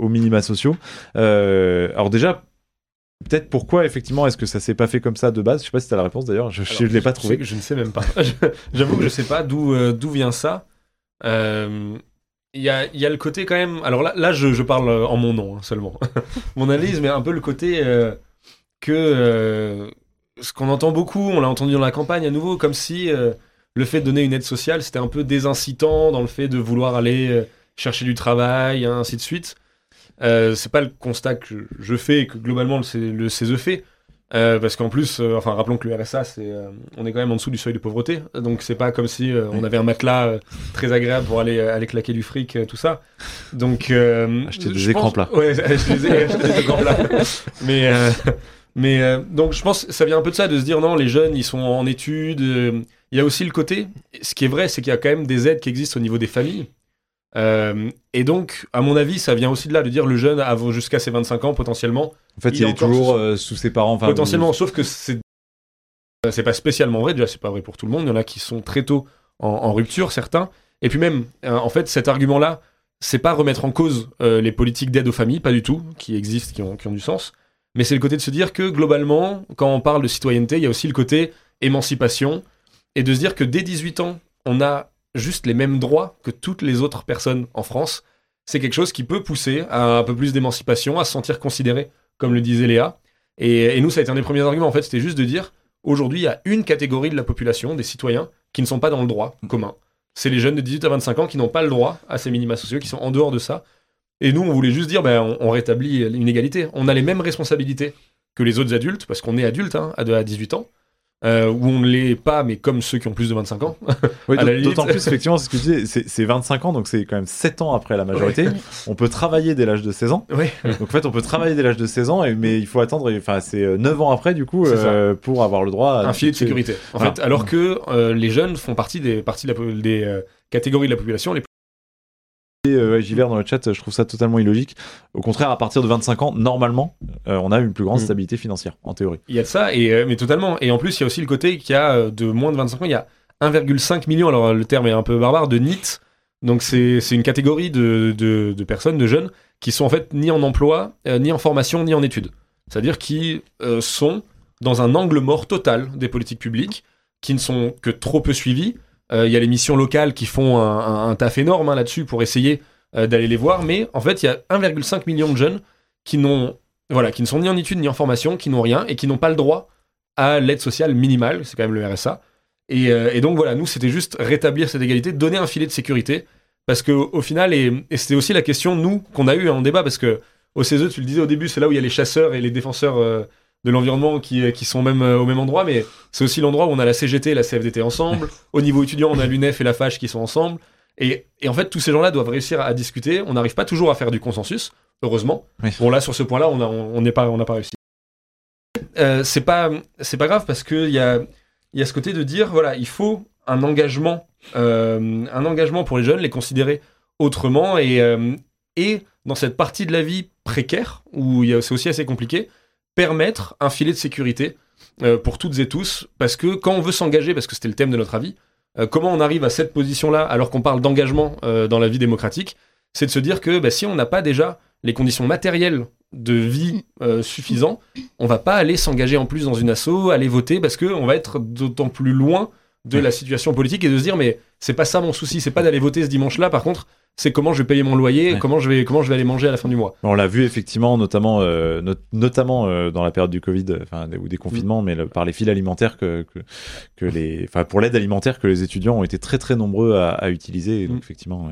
aux minima sociaux. Euh, alors déjà peut-être pourquoi effectivement est-ce que ça s'est pas fait comme ça de base? Je sais pas si tu as la réponse d'ailleurs, je, je Alors, l'ai pas je trouvé. que Je ne sais même pas. J'avoue que je sais pas d'où euh, d'où vient ça. Euh, Il y, a, y a le côté quand même. Alors là, là je, je parle euh, en mon nom hein, seulement. mon analyse, mais un peu le côté euh, que ce qu'on entend beaucoup, on l'a entendu dans la campagne à nouveau, comme si le fait de donner une aide sociale, c'était un peu désincitant dans le fait de vouloir aller chercher du travail, hein, ainsi de suite. Euh, c'est pas le constat que je fais et que globalement le, le CESE fait. Euh, parce qu'en plus, euh, enfin, rappelons que le RSA, c'est, euh, on est quand même en dessous du seuil de pauvreté, donc c'est pas comme si on avait un matelas très agréable pour aller aller claquer du fric, tout ça. Donc Acheter des écrans plats. Ouais, acheter des, écrans plats. Mais mais donc je pense que ça vient un peu de ça, de se dire non, les jeunes ils sont en études. Il y a aussi le côté, ce qui est vrai, c'est qu'il y a quand même des aides qui existent au niveau des familles. Euh, et donc, à mon avis, ça vient aussi de là, de dire le jeune jusqu'à ses 25 ans potentiellement. En fait, il il, est toujours sous- euh, sous ses parents. enfin, potentiellement, sauf que c'est euh, c'est pas spécialement vrai. Déjà, c'est pas vrai pour tout le monde. Il y en a qui sont très tôt en, en rupture, certains. Et puis même, en fait, cet argument-là, c'est pas remettre en cause euh, les politiques d'aide aux familles, pas du tout, qui existent, qui ont, qui ont du sens. Mais c'est le côté de se dire que globalement, quand on parle de citoyenneté, il y a aussi le côté émancipation et de se dire que dès 18 ans, on a juste les mêmes droits que toutes les autres personnes en France. C'est quelque chose qui peut pousser à un peu plus d'émancipation, à se sentir considéré, comme le disait Léa. Et, et nous, ça a été un des premiers arguments, en fait, c'était juste de dire, aujourd'hui, il y a une catégorie de la population, des citoyens, qui ne sont pas dans le droit commun. C'est les jeunes de 18 à 25 ans qui n'ont pas le droit à ces minima sociaux, qui sont en dehors de ça. Et nous, on voulait juste dire, ben, on, on rétablit une égalité. On a les mêmes responsabilités que les autres adultes, parce qu'on est adulte hein, à à 18 ans, euh, où on ne l'est pas, mais comme ceux qui ont plus de 25 ans. Oui. D'autant plus, effectivement, c'est ce que tu disais, c'est- c'est 25 ans, donc c'est quand même 7 ans après la majorité. On peut travailler dès l'âge de 16 ans. Donc en fait, on peut travailler dès l'âge de 16 ans, et, mais il faut attendre, enfin, c'est euh, 9 ans après, du coup, euh, pour avoir le droit à. un filet de sécurité. En Voilà. fait, alors que euh, les jeunes font partie des, parties de la po- des euh, catégories de la population les Euh, Gilbert dans le chat, je trouve ça totalement illogique. Au contraire, à partir de 25 ans, normalement, euh, on a une plus grande Mm. stabilité financière, en théorie. Il y a de ça, et, euh, mais totalement. Et en plus, il y a aussi le côté qu'il y a euh, de moins de 25 ans, il y a 1,5 million, alors le terme est un peu barbare, de NIT. Donc c'est c'est une catégorie de, de, de personnes, de jeunes, qui sont en fait ni en emploi, ni en formation, ni en études. C'est-à-dire qui sont dans un angle mort total des politiques publiques, qui ne sont que trop peu suivies. Euh, Il y a les missions locales qui font un, taf énorme hein, là-dessus pour essayer euh, d'aller les voir, mais en fait, il y a 1,5 million de jeunes qui n'ont voilà, qui ne sont ni en études ni en formation, qui n'ont rien et qui n'ont pas le droit à l'aide sociale minimale, c'est quand même le RSA. Et, euh, et donc voilà, nous c'était juste rétablir cette égalité, donner un filet de sécurité, parce que au final, et, c'était aussi la question nous qu'on a eu en débat, parce que au CESE, tu le disais au début, c'est là où il y a les chasseurs et les défenseurs euh, de l'environnement qui, qui sont même euh, au même endroit, mais c'est aussi l'endroit où on a la CGT et la CFDT ensemble. Au niveau étudiant, on a l'UNEF et la FACH qui sont ensemble. Et, et en fait, tous ces gens-là doivent réussir à discuter. On n'arrive pas toujours à faire du consensus, heureusement. Oui. Bon, là, sur ce point-là, on a- on n'est pas, on n'a pas réussi. Euh, c'est pas, c'est pas grave parce qu'il y a, il y a ce côté de dire, voilà, il faut un engagement, euh, un engagement pour les jeunes, les considérer autrement et, euh, et dans cette partie de la vie précaire où il y a- c'est aussi assez compliqué, permettre un filet de sécurité euh, pour toutes et tous parce que quand on veut s'engager, parce que c'était le thème de notre avis, euh, comment on arrive à cette position-là alors qu'on parle d'engagement euh, dans la vie démocratique, c'est de se dire que bah, si on n'a pas déjà les conditions matérielles de vie euh, suffisant, on va pas aller s'engager en plus dans une asso, aller voter parce que on va être d'autant plus loin de la situation politique et de se dire mais c'est pas ça mon souci, c'est pas d'aller voter ce dimanche-là. Par contre, c'est comment je vais payer mon loyer, Ouais. comment je vais comment je vais aller manger à la fin du mois. On l'a vu effectivement, notamment, euh, not- notamment euh, dans la période du Covid, enfin ou des confinements, mais le- par les files alimentaires que, que, que les, enfin pour l'aide alimentaire que les étudiants ont été très très nombreux à, à utiliser. Et donc Mm. effectivement,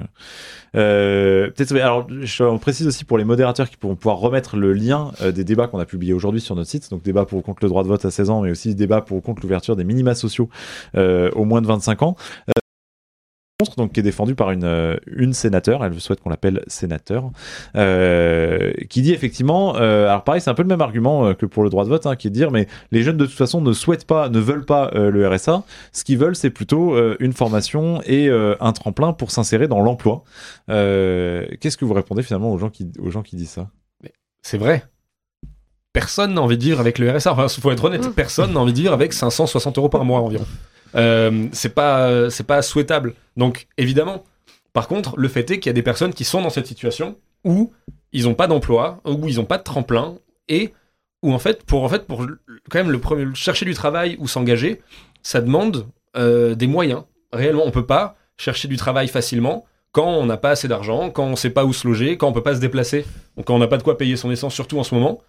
euh, peut-être. Alors, je on précise aussi pour les modérateurs qui pourront pouvoir remettre le lien des débats qu'on a publiés aujourd'hui sur notre site. Donc débat pour ou contre le droit de vote à 16 ans, mais aussi débat pour ou contre l'ouverture des minima sociaux euh, au moins de 25 ans. Contre, donc qui est défendu par une, euh, une sénateur, elle souhaite qu'on l'appelle sénateur, euh, qui dit effectivement, euh, alors pareil, c'est un peu le même argument que pour le droit de vote, hein, qui est de dire, mais les jeunes de toute façon ne souhaitent pas, ne veulent pas euh, le RSA, ce qu'ils veulent, c'est plutôt euh, une formation et euh, un tremplin pour s'insérer dans l'emploi. Euh, Qu'est-ce que vous répondez finalement aux gens qui, aux gens qui disent ça? C'est vrai. Personne n'a envie de vivre avec le RSA. Enfin, faut être honnête, Mm. personne n'a envie de vivre avec 560 euros par mois environ. Euh, c'est pas, c'est pas souhaitable. Donc, évidemment. Par contre, le fait est qu'il y a des personnes qui sont dans cette situation où ils n'ont pas d'emploi, où ils n'ont pas de tremplin, et où en fait, pour en fait, pour quand même le premier, chercher du travail ou s'engager, ça demande euh, des moyens. Réellement, on peut pas chercher du travail facilement quand on n'a pas assez d'argent, quand on sait pas où se loger, quand on peut pas se déplacer, quand on n'a pas de quoi payer son essence, surtout en ce moment.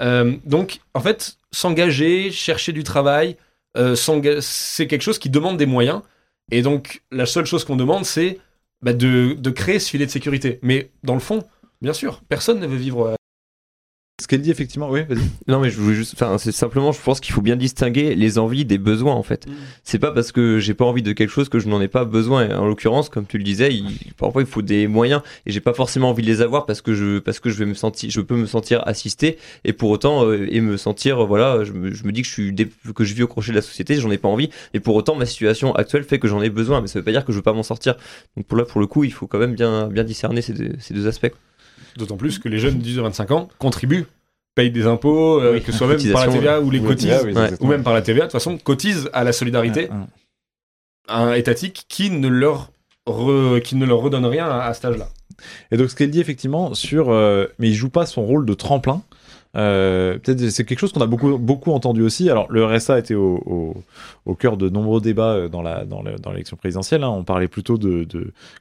Euh, donc, en fait, s'engager, chercher du travail, euh, c'est quelque chose qui demande des moyens. Et donc, la seule chose qu'on demande, c'est bah, de, de créer ce filet de sécurité. Mais dans le fond, bien sûr, personne ne veut vivre. Ce qu'elle dit effectivement, oui, vas-y. Non, mais je voulais juste, enfin, c'est simplement, je pense qu'il faut bien distinguer les envies des besoins, en fait. C'est pas parce que j'ai pas envie de quelque chose que je n'en ai pas besoin. Et En l'occurrence, comme tu le disais, il, parfois il faut des moyens et j'ai pas forcément envie de les avoir parce que je, parce que je vais me sentir, je peux me sentir assisté et pour autant, euh, et me sentir, euh, voilà, je me, je me dis que je suis, que je vis au crochet de la société, j'en ai pas envie et pour autant, ma situation actuelle fait que j'en ai besoin. Mais ça veut pas dire que je veux pas m'en sortir. Donc pour là, pour le coup, il faut quand même bien, bien discerner ces deux, ces deux aspects. D'autant plus que les jeunes de 18 à 25 ans contribuent, payent des impôts, euh, Oui, que ce soit même par la TVA ou les cotisent, oui, ouais. exactement. ou même par la TVA, de toute façon, cotisent à la solidarité Ouais, ouais. un étatique qui ne leur, re- qui ne leur redonne rien à, à cet âge-là. Et donc ce qu'elle dit effectivement sur, euh, mais il joue pas son rôle de tremplin Euh, Peut-être c'est quelque chose qu'on a beaucoup, beaucoup entendu aussi. Alors, le RSA était au, au, cœur de nombreux débats euh, dans l'élection présidentielle. hein. On parlait plutôt de,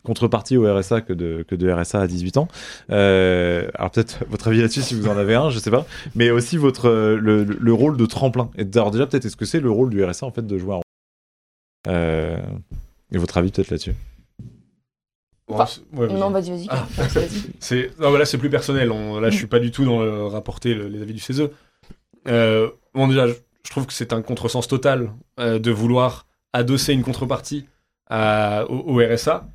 contrepartie au RSA que de, RSA à 18 ans. Euh, alors, peut-être votre avis là-dessus, si vous en avez un, je sais pas. Mais aussi votre le, le rôle de tremplin. Et alors, déjà, peut-être, est-ce que c'est le rôle du RSA en fait de jouer un rôle? Et votre avis peut-être là-dessus? Enfin, ouais. Non, vas-y, vas-y. Ah. vas-y. C'est non, mais là c'est plus personnel. On- là je suis pas du tout dans le rapporter le- les avis du CESE. Euh, bon déjà, je, je trouve que c'est un contresens total euh, de vouloir adosser une contrepartie à- au, au RSA.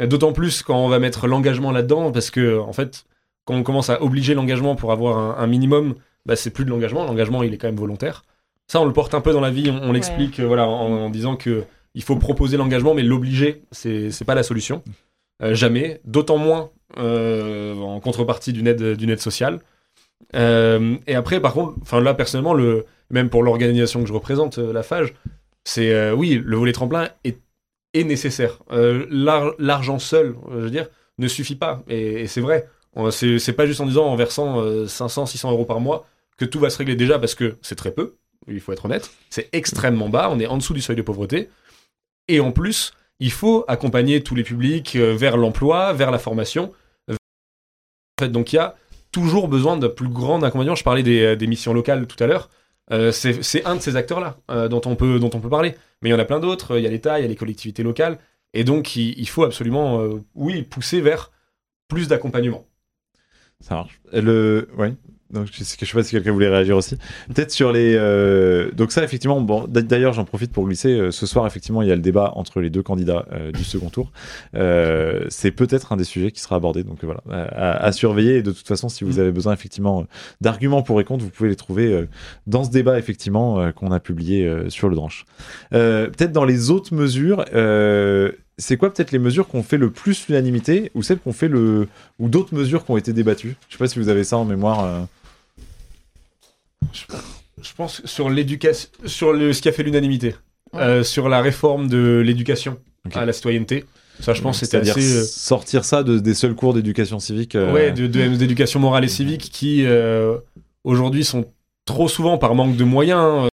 Euh, D'autant plus quand on va mettre l'engagement là-dedans, parce que en fait, quand on commence à obliger l'engagement pour avoir un, un minimum, bah, c'est plus de l'engagement. L'engagement il est quand même volontaire. Ça on le porte un peu dans la vie. On, on l'explique euh, voilà en, en disant que il faut proposer l'engagement, mais l'obliger c'est c'est pas la solution. Euh, jamais, d'autant moins euh, en contrepartie d'une aide, sociale. Euh, et après, par contre, enfin là personnellement, le, même pour l'organisation que je représente, la FAGE, c'est oui, le volet tremplin est, nécessaire. L'ar- L'argent seul, je veux dire, ne suffit pas. Et, et c'est vrai. C'est pas juste en disant en versant euh, 500, 600 euros par mois que tout va se régler déjà parce que c'est très peu. Il faut être honnête. C'est extrêmement bas. On est en dessous du seuil de pauvreté. Et en plus, il faut accompagner tous les publics euh, vers l'emploi, vers la formation. En fait, donc il y a toujours besoin d'un plus grand accompagnement. Je parlais des, euh, des missions locales tout à l'heure. Euh, c'est un de ces acteurs-là dont, on peut, dont on peut parler. Mais il y en a plein d'autres. Il y a l'État, il y a les collectivités locales. Et donc, il, faut absolument, oui, pousser vers plus d'accompagnement. Ça marche. Le, ouais. Donc, je sais pas si quelqu'un voulait réagir aussi. Peut-être sur les. euh, Donc ça, effectivement. Bon, d'ailleurs, j'en profite pour glisser. euh, Ce soir, effectivement, il y a le débat entre les deux candidats euh, du second tour. C'est peut-être un des sujets qui sera abordé. Donc voilà, à, à surveiller. Et de toute façon, si vous Mm. avez besoin effectivement d'arguments pour et contre, vous pouvez les trouver dans ce débat effectivement qu'on a publié sur le Dranche. Peut-être dans les autres mesures. c'est quoi peut-être les mesures qu'on fait le plus l'unanimité ou celles qu'on fait le ou d'autres mesures qui ont été débattues? Je sais pas si vous avez ça en mémoire. euh. Je pense que sur l'éducation, sur le, ce qui a fait l'unanimité, Ouais. euh, sur la réforme de l'éducation à la citoyenneté. Ça, je pense, c'était C'est-à-dire assez. euh, sortir ça de, des seuls cours d'éducation civique. euh, Ouais, de- de- d'éducation morale et civique qui euh, aujourd'hui sont trop souvent par manque de moyens. euh,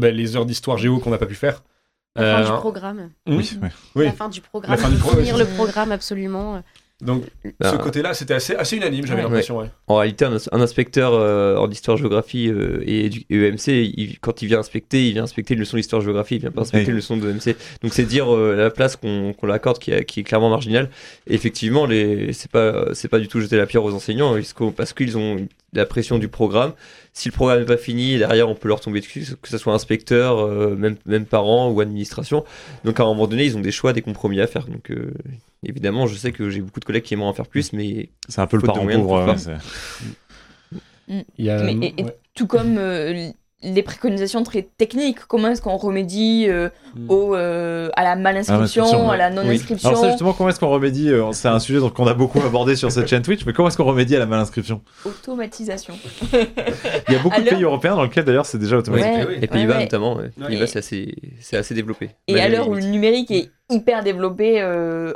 ben, les heures d'histoire géo qu'on n'a pas pu faire. La fin Euh, du programme. Oui. Oui. La fin du programme. fin du pro- Finir le programme absolument. Donc, Bah, ce côté-là, c'était assez, assez unanime, j'avais Ouais. l'impression. Ouais. En réalité, un, un inspecteur euh, en histoire-géographie euh, et, EMC, il- quand il vient inspecter, il vient inspecter une leçon d'histoire-géographie, il vient pas inspecter une leçon de EMC. Donc c'est dire euh, la place qu'on qu'on l'accorde qui, est- qui est clairement marginale. Et effectivement, les- c'est pas c'est pas du tout jeter la pierre aux enseignants parce qu'ils ont la pression du programme. Si le programme n'est pas fini, derrière on peut leur tomber dessus, que ce soit inspecteur, euh, même même parents ou administration. Donc à un moment donné, ils ont des choix, des compromis à faire. Donc euh, évidemment, je sais que j'ai beaucoup de collègues qui aimeraient en faire plus, mais C'est un peu le parent pauvre. pas. c'est- Il y a, Mais- et- et ouais. tout comme euh, les préconisations très techniques, comment est-ce qu'on remédie euh, Mm. au, euh, à la Mal-inscription, ouais. à la non-inscription Alors ça justement, comment est-ce qu'on remédie euh, C'est un sujet qu'on a beaucoup abordé sur cette chaîne Twitch, mais comment est-ce qu'on remédie à la mal-inscription? Automatisation. Il y a beaucoup de Alors- pays européens dans lesquels d'ailleurs c'est déjà automatique. Ouais. oui. Les Pays-Bas ouais. notamment. Ouais. Pays-Bas c'est assez, c'est assez développé. Et à l'heure où le numérique est hyper développé, euh,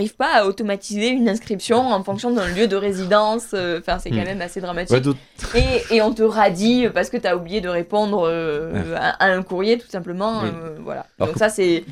n'arrive pas à automatiser une inscription en fonction d'un lieu de résidence. euh, Enfin, c'est quand Hmm. même assez dramatique. Ouais, et, et on te radie parce que tu as oublié de répondre euh, à, à un courrier, tout simplement. Oui. euh, voilà. Alors Donc que- ça, c'est...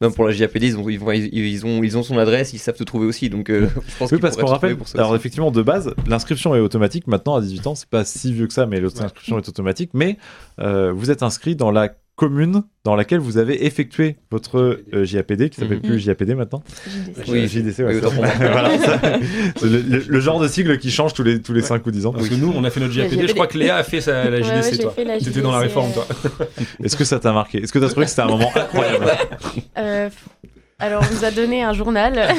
Même pour la JAPD, ils ont, ils, ont, ils ont son adresse, ils savent te trouver aussi. Donc euh, je pense Oui, parce qu'on rappelle, pour ça alors aussi. effectivement, de base, l'inscription est automatique. Maintenant, à 18 ans, c'est pas si vieux que ça, mais l'inscription est automatique. Mais euh, vous êtes inscrit dans la commune dans laquelle vous avez effectué votre euh, JAPD, qui s'appelle Mhm. plus JAPD maintenant. JDC. Oui, JDC, ouais, oui, voilà, ça. Le, le- le genre de sigle qui change tous les, tous les 5 ou 10 ans. Parce que nous, on a fait notre JAPD. Je crois que Léa a fait sa, la JDC, ouais, toi. fait la T'étais dans la réforme, toi. Est-ce que ça t'a marqué? Est-ce que t'as trouvé que c'était un moment incroyable? Euh, alors, on nous a donné un journal.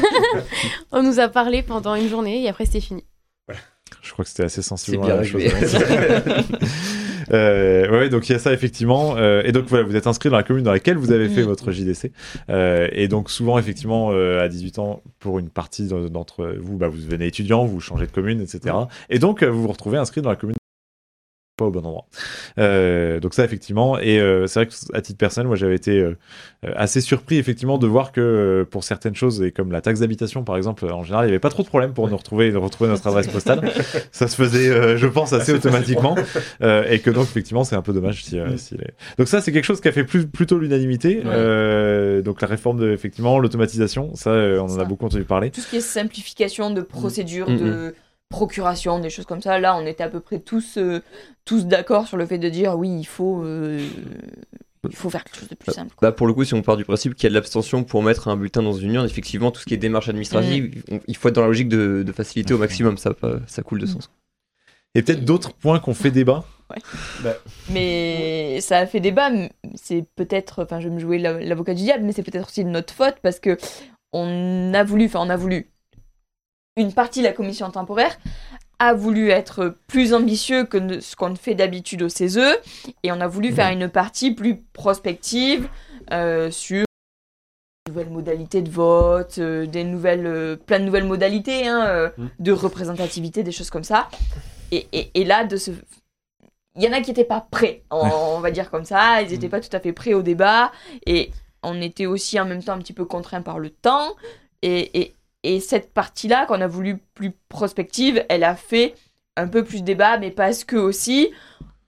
on nous a parlé pendant une journée et après, c'était fini. Je crois que c'était assez sensible. C'est bien la chose. Euh, ouais, donc il y a ça effectivement. Euh, et donc voilà, vous êtes inscrit dans la commune dans laquelle vous avez fait votre JDC. Euh, et donc souvent effectivement euh, à 18 ans, pour une partie de- d'entre vous, bah, vous devenez étudiant, vous changez de commune, etc. Et donc vous vous retrouvez inscrit dans la commune pas au bon endroit. Euh, donc ça effectivement, et euh, c'est vrai que à titre personnel, moi j'avais été euh, assez surpris effectivement de voir que euh, pour certaines choses, et comme la taxe d'habitation par exemple, en général, il n'y avait pas trop de problème pour nous retrouver, retrouver notre adresse postale. ça se faisait, euh, je pense, assez automatiquement, Euh, et que donc effectivement c'est un peu dommage si. euh, si les- Donc ça c'est quelque chose qui a fait plus, plutôt l'unanimité. Ouais. Euh, donc la réforme de effectivement l'automatisation, ça euh, on en a beaucoup entendu parler. Tout ce qui est simplification de procédures, Mm, de procuration, des choses comme ça, là, on était à peu près tous, euh, tous d'accord sur le fait de dire oui, il faut, euh, il faut faire quelque chose de plus simple. quoi. Bah, pour le coup, si on part du principe qu'il y a de l'abstention pour mettre un bulletin dans une urne, effectivement, tout ce qui est démarche administrative, il faut être dans la logique de, de faciliter au maximum. Ça, ça coule de sens. Et peut-être d'autres points qu'on fait débat. Mais ça a fait débat. C'est peut-être, enfin, je vais me jouer la- l'avocat du diable, mais c'est peut-être aussi de notre faute parce que on a voulu, enfin, on a voulu. Une partie de la commission temporaire a voulu être plus ambitieux que ce qu'on fait d'habitude au CESE et on a voulu faire une partie plus prospective euh, sur nouvelles modalités de vote, euh, des nouvelles, euh, plein de nouvelles modalités hein, Mm. de représentativité, des choses comme ça. Et, et- et là, de ce, il y en a qui n'étaient pas prêts, on, on va dire comme ça. Ils n'étaient pas tout à fait prêts au débat. Et on était aussi en même temps un petit peu contraints par le temps. Et, et- et cette partie-là, qu'on a voulu plus prospective, elle a fait un peu plus débat, mais parce que aussi,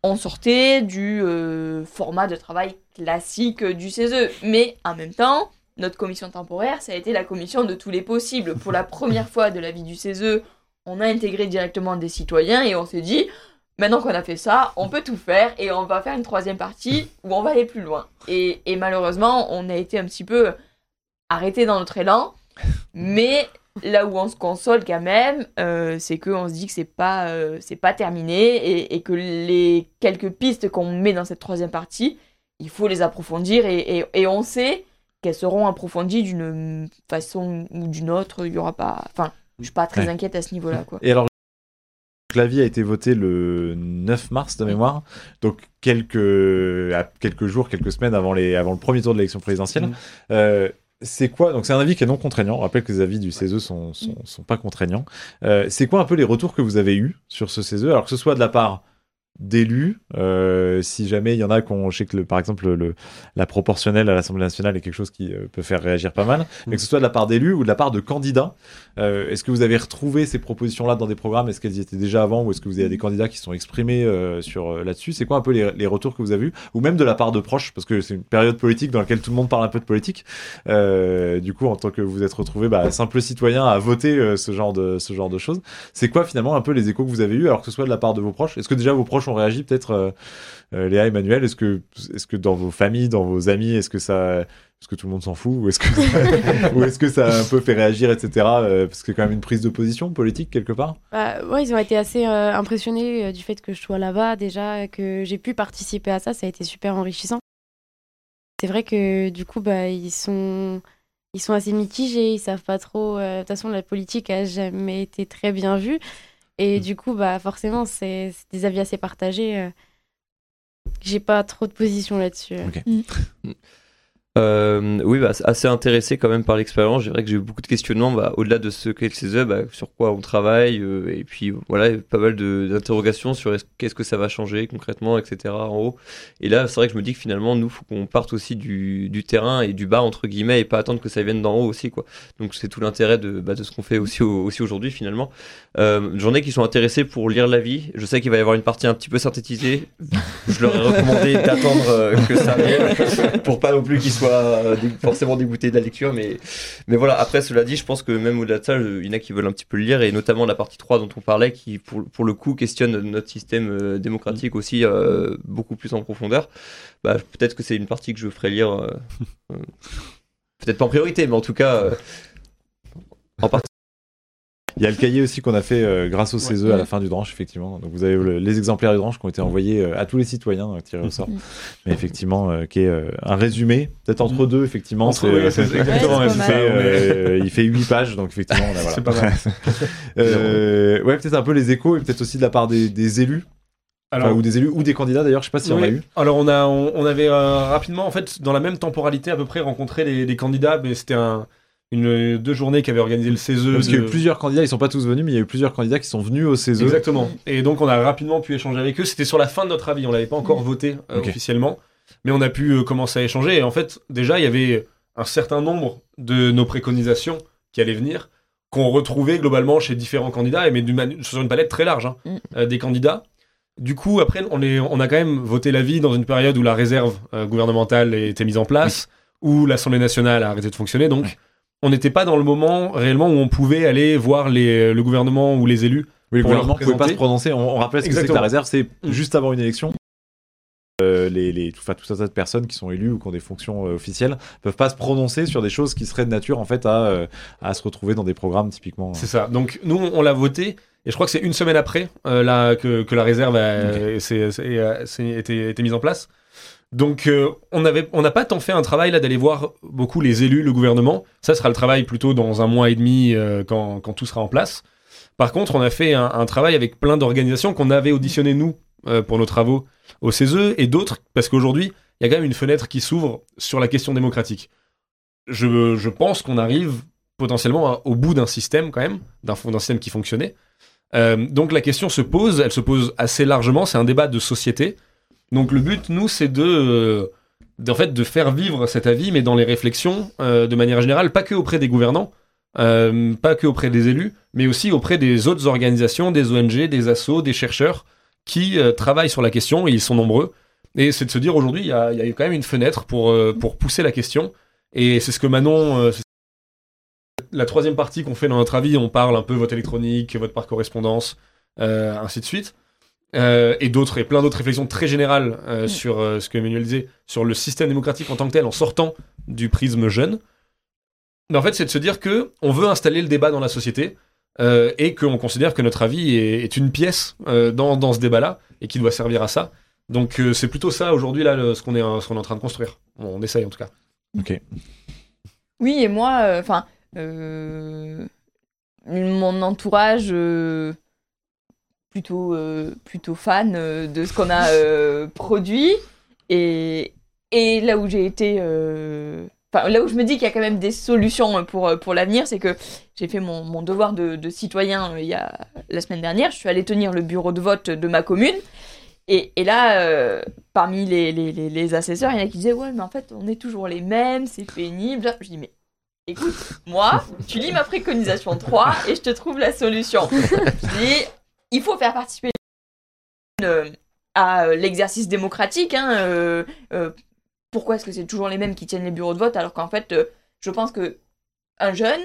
on sortait du euh, format de travail classique du CESE. Mais en même temps, notre commission temporaire, ça a été la commission de tous les possibles. Pour la première fois de la vie du CESE, on a intégré directement des citoyens et on s'est dit, maintenant qu'on a fait ça, on peut tout faire et on va faire une troisième partie où on va aller plus loin. Et, et malheureusement, on a été un petit peu arrêté dans notre élan, mais là où on se console quand même, euh, c'est qu'on se dit que c'est pas, euh, c'est pas terminé et, et que les quelques pistes qu'on met dans cette troisième partie, il faut les approfondir et, et- et on sait qu'elles seront approfondies d'une façon ou d'une autre. Il y aura pas, enfin, je suis pas très Ouais. inquiète à ce niveau-là, quoi. Et alors, l'avis a été voté le 9 mars de mémoire, donc quelques, quelques jours, quelques semaines avant, les, avant le premier tour de l'élection présidentielle. Mhm. Euh, c'est quoi Donc c'est un avis qui est non contraignant. On rappelle que les avis du CESE sont, sont, sont pas contraignants. Euh, c'est quoi un peu les retours que vous avez eus sur ce CESE Alors que ce soit de la part d'élus, euh, si jamais il y en a qu'on, je sais que le, par exemple le, la proportionnelle à l'Assemblée nationale est quelque chose qui euh, peut faire réagir pas mal, mais que ce soit de la part d'élus ou de la part de candidats, euh, est-ce que vous avez retrouvé ces propositions-là dans des programmes? Est-ce qu'elles y étaient déjà avant ou est-ce que vous avez des candidats qui sont exprimés euh, sur euh, là-dessus? C'est quoi un peu les, les retours que vous avez eus? Ou même de la part de proches parce que c'est une période politique dans laquelle tout le monde parle un peu de politique. Du coup, en tant que vous êtes retrouvé bah, simple citoyen à voter ce genre de ce genre de choses, c'est quoi finalement un peu les échos que vous avez eus alors que ce soit de la part de vos proches? Est-ce que déjà vos proches ont réagi peut-être euh, euh, Léa, Emmanuel Est-ce que est-ce que dans vos familles, dans vos amis, est-ce que ça est-ce que tout le monde s'en fout ou est-ce que ou est-ce que ça a un peu fait réagir etc euh, parce que c'est quand même une prise de position politique quelque part? Bah, ouais, ils ont été assez euh, impressionnés euh, du fait que je sois là-bas déjà, que j'ai pu participer à ça, ça a été super enrichissant. C'est vrai que du coup, bah, ils sont, ils sont assez mitigés, ils savent pas trop. euh, De toute façon, la politique a jamais été très bien vue, et Mm. du coup, bah, forcément, c'est des avis assez partagés. euh. J'ai pas trop de position là-dessus. euh. Euh, oui, bah, assez intéressé quand même par l'expérience. C'est vrai que j'ai eu beaucoup de questionnements bah, au-delà de ce qu'est le CESE, bah, sur quoi on travaille, euh, et puis voilà, pas mal d'interrogations sur est-ce- qu'est-ce que ça va changer concrètement, etc. en haut. Et là, c'est vrai que je me dis que finalement, nous, faut qu'on parte aussi du, du terrain et du bas, entre guillemets, et pas attendre que ça vienne d'en haut aussi, quoi. Donc c'est tout l'intérêt de, bah, de ce qu'on fait aussi, au- aussi aujourd'hui, finalement. Euh, J'en ai qui sont intéressés pour lire l'avis. Je sais qu'il va y avoir une partie un petit peu synthétisée. Je leur ai recommandé d'attendre euh, que ça vienne pour pas non plus qu'ils soient euh, forcément dégoûtés de la lecture. Mais, mais voilà, après, cela dit, je pense que même au-delà de ça, il y en a qui veulent un petit peu le lire et notamment la partie 3 dont on parlait qui, pour, pour le coup, questionne notre système euh, démocratique aussi euh, beaucoup plus en profondeur. Bah, Peut-être que c'est une partie que je ferai lire. euh, euh, Peut-être pas en priorité, mais en tout cas. euh, en partie. Il y a le cahier aussi qu'on a fait euh, grâce au CESE à la fin du dranche, effectivement. Donc vous avez le- les exemplaires du dranche qui ont été envoyés euh, à tous les citoyens euh, tirés au sort. Mhm. Mais effectivement, euh, qui est un résumé, peut-être entre deux, effectivement. Entre- exactement, Ouais, il, fait, mal. euh, il fait 8 pages, donc effectivement, on a, voilà. C'est pas mal. Ouais, peut-être un peu les échos et peut-être aussi de la part des, des élus. Alors, Enfin, ou des élus ou des candidats d'ailleurs, je sais pas si on Oui. a eu. Alors on a, on, on avait rapidement en fait dans la même temporalité à peu près rencontré les, les candidats, mais c'était un une, deux journées qu'avait organisé le CESE. Parce qu'il y a eu plusieurs candidats, ils sont pas tous venus, mais il y a eu plusieurs candidats qui sont venus au CESE. Exactement. Et donc on a rapidement pu échanger avec eux. C'était sur la fin de notre avis. On l'avait pas encore voté euh, officiellement, mais on a pu euh, commencer à échanger. Et en fait, déjà, il y avait un certain nombre de nos préconisations qui allaient venir, qu'on retrouvait globalement chez différents candidats, et mais sur une palette très large hein, Mm. euh, des candidats. Du coup, après, on, est, on a quand même voté l'avis dans une période où la réserve euh, gouvernementale était mise en place, où l'Assemblée nationale a arrêté de fonctionner. Donc. On n'était pas dans le moment réellement où on pouvait aller voir les, le gouvernement ou les élus Oui, le gouvernement ne pouvait pas se prononcer. On, on rappelle ce que c'est que la réserve, c'est Mm. juste avant une élection. Euh, les, les, enfin, tout un tas de personnes qui sont élues ou qui ont des fonctions euh, officielles peuvent pas se prononcer sur des choses qui seraient de nature en fait à, euh, à se retrouver dans des programmes typiquement. C'est ça. Donc nous, on l'a voté. Et je crois que c'est une semaine après euh, là, que, que la réserve a, été mise en place. Donc euh, on n'a pas tant fait un travail là d'aller voir beaucoup les élus, le gouvernement. Ça sera le travail plutôt dans un mois et demi euh, quand, tout sera en place. Par contre, on a fait un, travail avec plein d'organisations qu'on avait auditionnées nous euh, pour nos travaux au CESE et d'autres parce qu'aujourd'hui il y a quand même une fenêtre qui s'ouvre sur la question démocratique. Je, pense qu'on arrive potentiellement au bout d'un système quand même, d'un système qui fonctionnait. Donc la question se pose, elle se pose assez largement, c'est un débat de société. Donc le but, nous, c'est de, euh, d'en fait, de faire vivre cet avis, mais dans les réflexions, euh, de manière générale, pas que auprès des gouvernants, euh, pas que auprès des élus, mais aussi auprès des autres organisations, des ONG, des assos, des chercheurs qui travaillent sur la question, et ils sont nombreux. Et c'est de se dire aujourd'hui, il y a, quand même une fenêtre pour, pour pousser la question. Et c'est ce que Manon, la troisième partie qu'on fait dans notre avis, on parle un peu vote électronique, vote par correspondance, ainsi de suite. Euh, et d'autres, et plein d'autres réflexions très générales euh, Mm. sur euh, ce que Emmanuel disait, sur le système démocratique en tant que tel, en sortant du prisme jeune. Mais en fait, c'est de se dire que on veut installer le débat dans la société euh, et qu'on considère que notre avis est, est une pièce euh, dans, dans ce débat-là et qui doit servir à ça. Donc euh, c'est plutôt ça aujourd'hui là le- ce qu'on est, ce qu'on est en train de construire. On, on essaye en tout cas. Oui, et moi, enfin, mon entourage euh, plutôt euh, plutôt fan euh, de ce qu'on a euh, produit et et là où j'ai été Enfin, là où je me dis qu'il y a quand même des solutions pour, pour l'avenir, c'est que j'ai fait mon, mon devoir de, citoyen il y a, la semaine dernière. Je suis allée tenir le bureau de vote de ma commune. Et, et là, parmi les, les, les, les assesseurs, il y en a qui disaient Ouais, mais en fait, on est toujours les mêmes, c'est pénible. Je dis Mais écoute, moi, tu lis ma préconisation 3 et je te trouve la solution. Je dis Il faut faire participer euh, à euh, l'exercice démocratique. Hein, euh, pourquoi est-ce que c'est toujours les mêmes qui tiennent les bureaux de vote alors qu'en fait, je pense que un jeune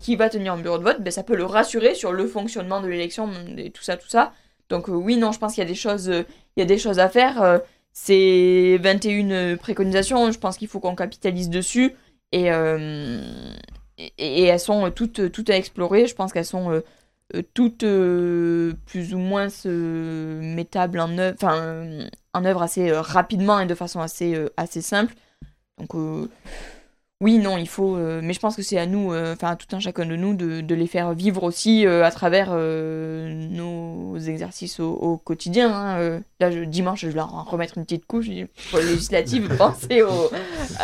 qui va tenir un bureau de vote, ben, ça peut le rassurer sur le fonctionnement de l'élection et tout ça, tout ça. Donc oui, non, je pense qu'il y a des choses, à faire. Euh, c'est 21 préconisations, je pense qu'il faut qu'on capitalise dessus et, elles sont toutes, toutes à explorer. Je pense qu'elles sont toutes euh, plus ou moins euh, mettables en œuvre, enfin euh, en œuvre assez euh, rapidement et de façon assez, euh, assez simple. Donc euh, oui, non, il faut, euh, mais je pense que c'est à nous, euh, enfin à tout un chacun de nous, de, les faire vivre aussi euh, à travers euh, nos exercices au, quotidien. hein. Euh, là, je, dimanche, je vais leur remettre une petite couche législatives, penser aux,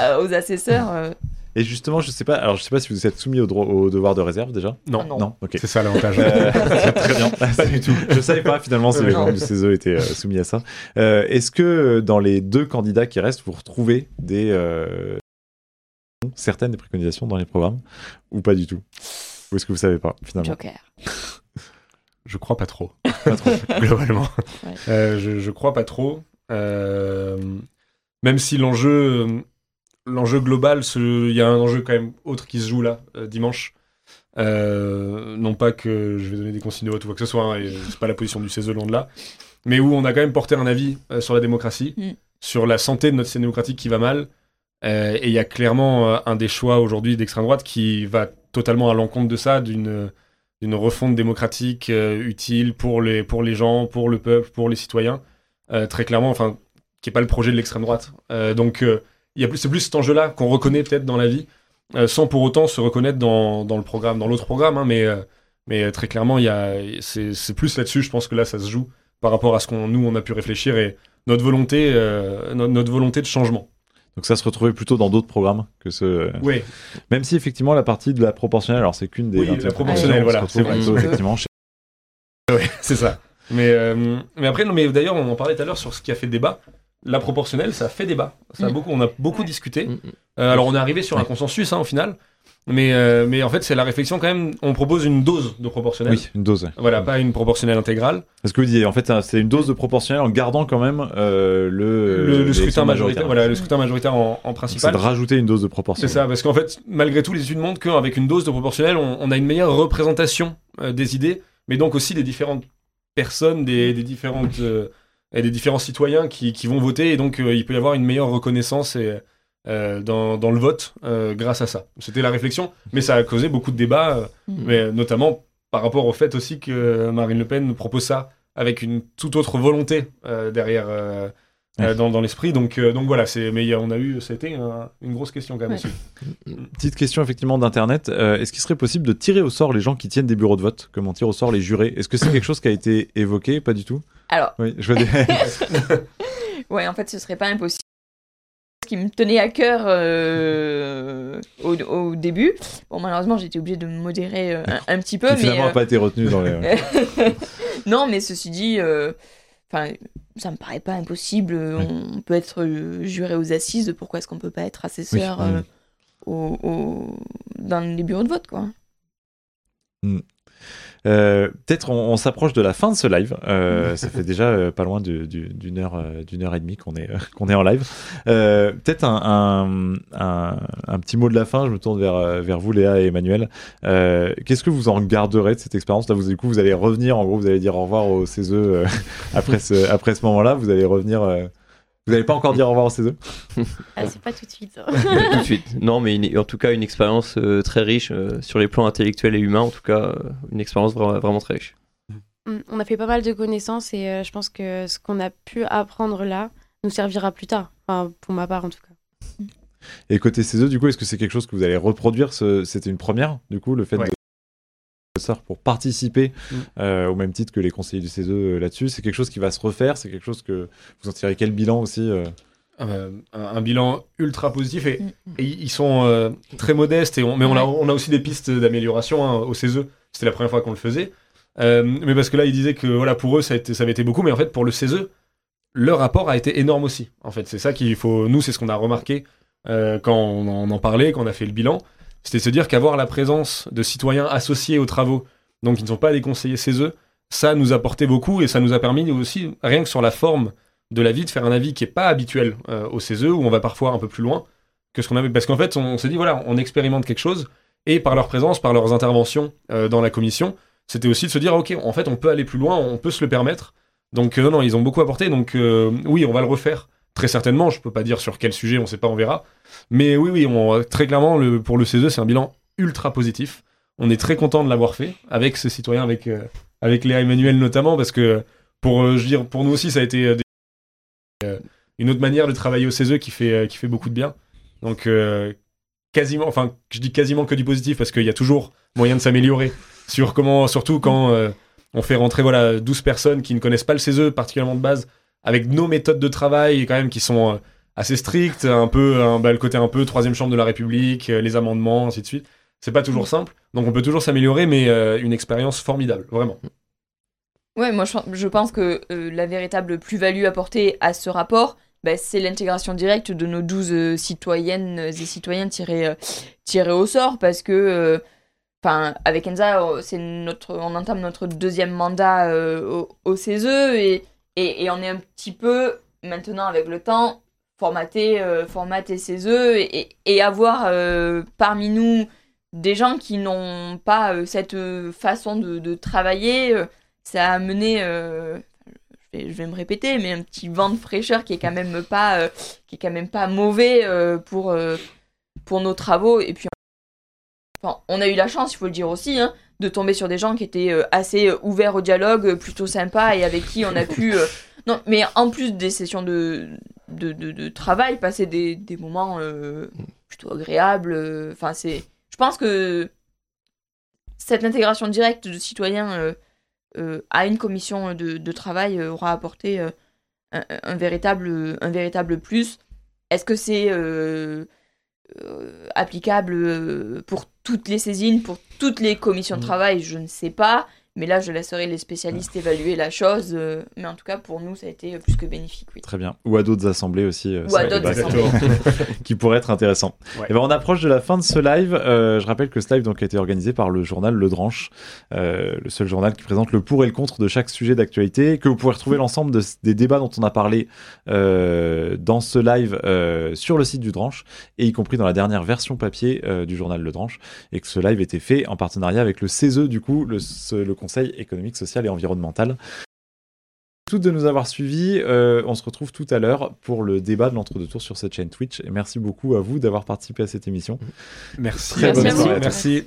euh, aux assesseurs. Et justement, je sais pas, alors je sais pas si vous êtes soumis au, droit, au devoir de réserve déjà. Non, Ah non. C'est ça l'avantage. Euh, très bien. Pas du tout. Je savais pas finalement si les membres du CESE étaient euh, soumis à ça. Euh, Est-ce que dans les deux candidats qui restent, vous retrouvez des euh, certaines des préconisations dans les programmes ou pas du tout? Ou est-ce que vous savez pas finalement? Joker. Je crois pas trop. Pas trop. globalement. Ouais. Euh, je, je crois pas trop. Euh, même si l'enjeu, l'enjeu global, il y a un enjeu quand même autre qui se joue là euh, dimanche. Euh, non pas que je vais donner des consignes de vote ou quoi que ce soit, hein, c'est pas la position du CESE loin de là, mais où on a quand même porté un avis euh, sur la démocratie, Mm. sur la santé de notre système démocratique qui va mal. Et il y a clairement un des choix aujourd'hui d'extrême droite qui va totalement à l'encontre de ça, d'une d'une refonte démocratique utile pour les, pour les gens, pour le peuple, pour les citoyens. Très clairement, enfin, qui n'est pas le projet de l'extrême droite. Donc, y a plus, c'est plus cet enjeu-là qu'on reconnaît peut-être dans la vie, euh, sans pour autant se reconnaître dans, dans le programme, dans l'autre programme. hein, mais, euh, mais euh, très clairement, il y a, c'est, c'est plus là-dessus, je pense que là, ça se joue par rapport à ce qu'on nous on a pu réfléchir et notre volonté, euh, no- notre volonté de changement. Donc ça se retrouvait plutôt dans d'autres programmes que ce. Oui, Même si effectivement la partie de la proportionnelle, alors c'est qu'une des Oui, la 21 proportionnelle, voilà, c'est plutôt, vrai. effectivement chez- c'est ça. Mais, euh, mais après, non, mais d'ailleurs, on en parlait tout à l'heure sur ce qui a fait débat. La proportionnelle, ça fait débat. Ça a Mm. beaucoup, on a beaucoup discuté. Mm, mm. Euh, alors, on est arrivé sur un consensus hein, au final. Mais, euh, mais en fait, c'est la réflexion quand même. On propose une dose de proportionnelle. Oui, une dose. ouais. Voilà, pas une proportionnelle intégrale. Parce que vous disiez, en fait, c'est une dose de proportionnelle en gardant quand même euh, le, le, scrutin majoritaire, voilà, le scrutin majoritaire en, en Donc, C'est principal. de rajouter une dose de C'est proportionnelle. ça, parce qu'en fait, malgré tout, les études montrent qu'avec une dose de proportionnelle, on, on a une meilleure représentation des idées, mais donc aussi des différentes personnes, des, des différentes, et des différents citoyens qui, qui vont voter, et donc euh, il peut y avoir une meilleure reconnaissance et, euh, dans, dans le vote euh, grâce à ça. C'était la réflexion, mais ça a causé beaucoup de débats, euh, Mm. mais notamment par rapport au fait aussi que Marine Le Pen propose ça avec une toute autre volonté euh, derrière. euh, euh, Ouais. dans, dans l'esprit donc euh, donc voilà c'est mais on a eu ça a été un- une grosse question quand même Ouais. aussi Petite question effectivement d'internet. Euh, Est-ce qu'il serait possible de tirer au sort les gens qui tiennent des bureaux de vote, comme on tire au sort les jurés? Est-ce que c'est quelque chose qui a été évoqué? Pas du tout. Alors, Oui, je vois des... ouais, en fait, ce serait pas impossible. Ce qui me tenait à cœur euh, au, au début. Bon, malheureusement, j'ai été obligée de me modérer euh, un, un petit peu, qui mais finalement n'a euh, pas été retenu dans les. non, mais ceci dit, enfin, ça me paraît pas impossible. On peut être juré aux assises. Pourquoi est-ce qu'on peut pas être assesseur Oui, au- au- dans les bureaux de vote, quoi? Euh, Peut-être on, on s'approche de la fin de ce live. Euh, ça fait déjà euh, pas loin du- du- d'une heure, euh, d'une heure et demie qu'on est euh, qu'on est en live. Euh, Peut-être un, un, un, un petit mot de la fin. Je me tourne vers vers vous, Léa et Emmanuel. Euh, Qu'est-ce que vous en garderez de cette expérience? Là, vous du coup, vous allez revenir. En gros, vous allez dire au revoir au CESE euh, après ce après ce moment-là. Vous allez revenir. Vous n'allez pas encore dire au revoir au CESE Ah, c'est pas tout de suite. tout de suite. Non, mais une- en tout cas, une expérience euh, très riche euh, sur les plans intellectuels et humains. En tout cas, euh, une expérience vra- vraiment très riche. Mm, On a fait pas mal de connaissances et euh, je pense que ce qu'on a pu apprendre là nous servira plus tard. Enfin, pour ma part en tout cas. Et côté CESE, du coup, est-ce que c'est quelque chose que vous allez reproduire ce- C'était une première, du coup, le fait Ouais. Pour participer Mm. euh, au même titre que les conseillers du CESE euh, là-dessus. C'est quelque chose qui va se refaire. C'est quelque chose que vous en tirez quel bilan aussi euh Euh, un, un bilan ultra positif et, Mm. et ils sont euh, très modestes et on, mais on, a, on a aussi des pistes d'amélioration hein, au CESE c'était la première fois qu'on le faisait Euh, mais parce que là ils disaient que voilà pour eux ça, a été, ça avait été beaucoup mais en fait pour le CESE leur rapport a été énorme aussi en fait c'est ça qu'il faut nous c'est ce qu'on a remarqué euh, quand on en, on en parlait quand on a fait le bilan c'était se dire qu'avoir la présence de citoyens associés aux travaux donc qui ne sont pas des conseillers CESE ça nous apportait beaucoup et ça nous a permis aussi rien que sur la forme de l'avis, de faire un avis qui est pas habituel euh, au CESE, où on va parfois un peu plus loin que ce qu'on avait. Parce qu'en fait, on, s'est dit, voilà, on expérimente quelque chose, et par leur présence, par leurs interventions euh, dans la commission, c'était aussi de se dire, ok, en fait, on peut aller plus loin, on peut se le permettre. Donc, euh, non, ils ont beaucoup apporté, donc oui, on va le refaire. Très certainement, je peux pas dire sur quel sujet, on sait pas, on verra. Mais oui, oui, on, très clairement, le, pour le CESE, c'est un bilan ultra positif. On est très content de l'avoir fait, avec ces citoyens, avec, euh, avec Léa Emmanuel notamment, parce que pour, euh, je dire, pour nous aussi, ça a été euh, une autre manière de travailler au CESE qui fait, qui fait beaucoup de bien. Donc, quasiment, enfin, je dis quasiment que du positif parce qu'il y a toujours moyen de s'améliorer sur comment, surtout quand on fait rentrer voilà 12 personnes qui ne connaissent pas le CESE particulièrement de base, avec nos méthodes de travail quand même qui sont euh, assez strictes, un peu, un, bah, le côté un peu troisième chambre de la République, euh, les amendements, ainsi de suite. C'est pas toujours simple, donc on peut toujours s'améliorer, mais euh, une expérience formidable, vraiment. Ouais, moi je, pense que la véritable plus-value apportée à ce rapport, bah, c'est l'intégration directe de nos 12 euh, citoyennes et citoyens tirés, au sort parce que, enfin, avec Enza, c'est notre, on entame notre deuxième mandat au, au CESE et, et, on est un petit peu, maintenant avec le temps, formaté, euh, formaté CESE et, et, avoir euh, parmi nous des gens qui n'ont pas euh, cette euh, façon de, travailler. ça a amené, je, vais, me répéter, mais un petit vent de fraîcheur qui est quand même pas, qui est quand même pas mauvais pour, pour nos travaux. Et puis, on a eu la chance, il faut le dire aussi, hein, de tomber sur des gens qui étaient euh, assez euh, ouverts au dialogue, euh, plutôt sympas et avec qui on a pu. non, mais en plus des sessions de, de, de, de travail, passer des, des moments euh, plutôt agréables. Enfin, c'est. Je pense que cette intégration directe de citoyens euh, euh, à une commission de, de travail aura apporté un, un véritable, un véritable plus. Est-ce que c'est applicable pour toutes les saisines, pour toutes les commissions de Mhm. travail Je ne sais pas. Mais là, je laisserai les spécialistes évaluer la chose. euh, mais en tout cas, pour nous, ça a été plus que bénéfique. Oui. Très bien. Ou à d'autres assemblées aussi. euh, Ou à d'autres assemblées. qui pourrait être intéressant. Ouais. Et ben on approche de la fin de ce live. Euh, je rappelle que ce live donc a été organisé par le journal Le Dranche, euh, le seul journal qui présente le pour et le contre de chaque sujet d'actualité, que vous pouvez retrouver l'ensemble de- des débats dont on a parlé euh, dans ce live euh, sur le site du Dranche et y compris dans la dernière version papier euh, du journal Le Dranche et que ce live était fait en partenariat avec le CESE du coup le, ce- le Conseil économique, social et environnemental. Toutes de nous avoir suivis. Euh, on se retrouve tout à l'heure pour le débat de l'entre-deux tours sur cette chaîne Twitch. Et merci beaucoup à vous d'avoir participé à cette émission. Merci. Très bonne Merci. soirée à tous. Merci.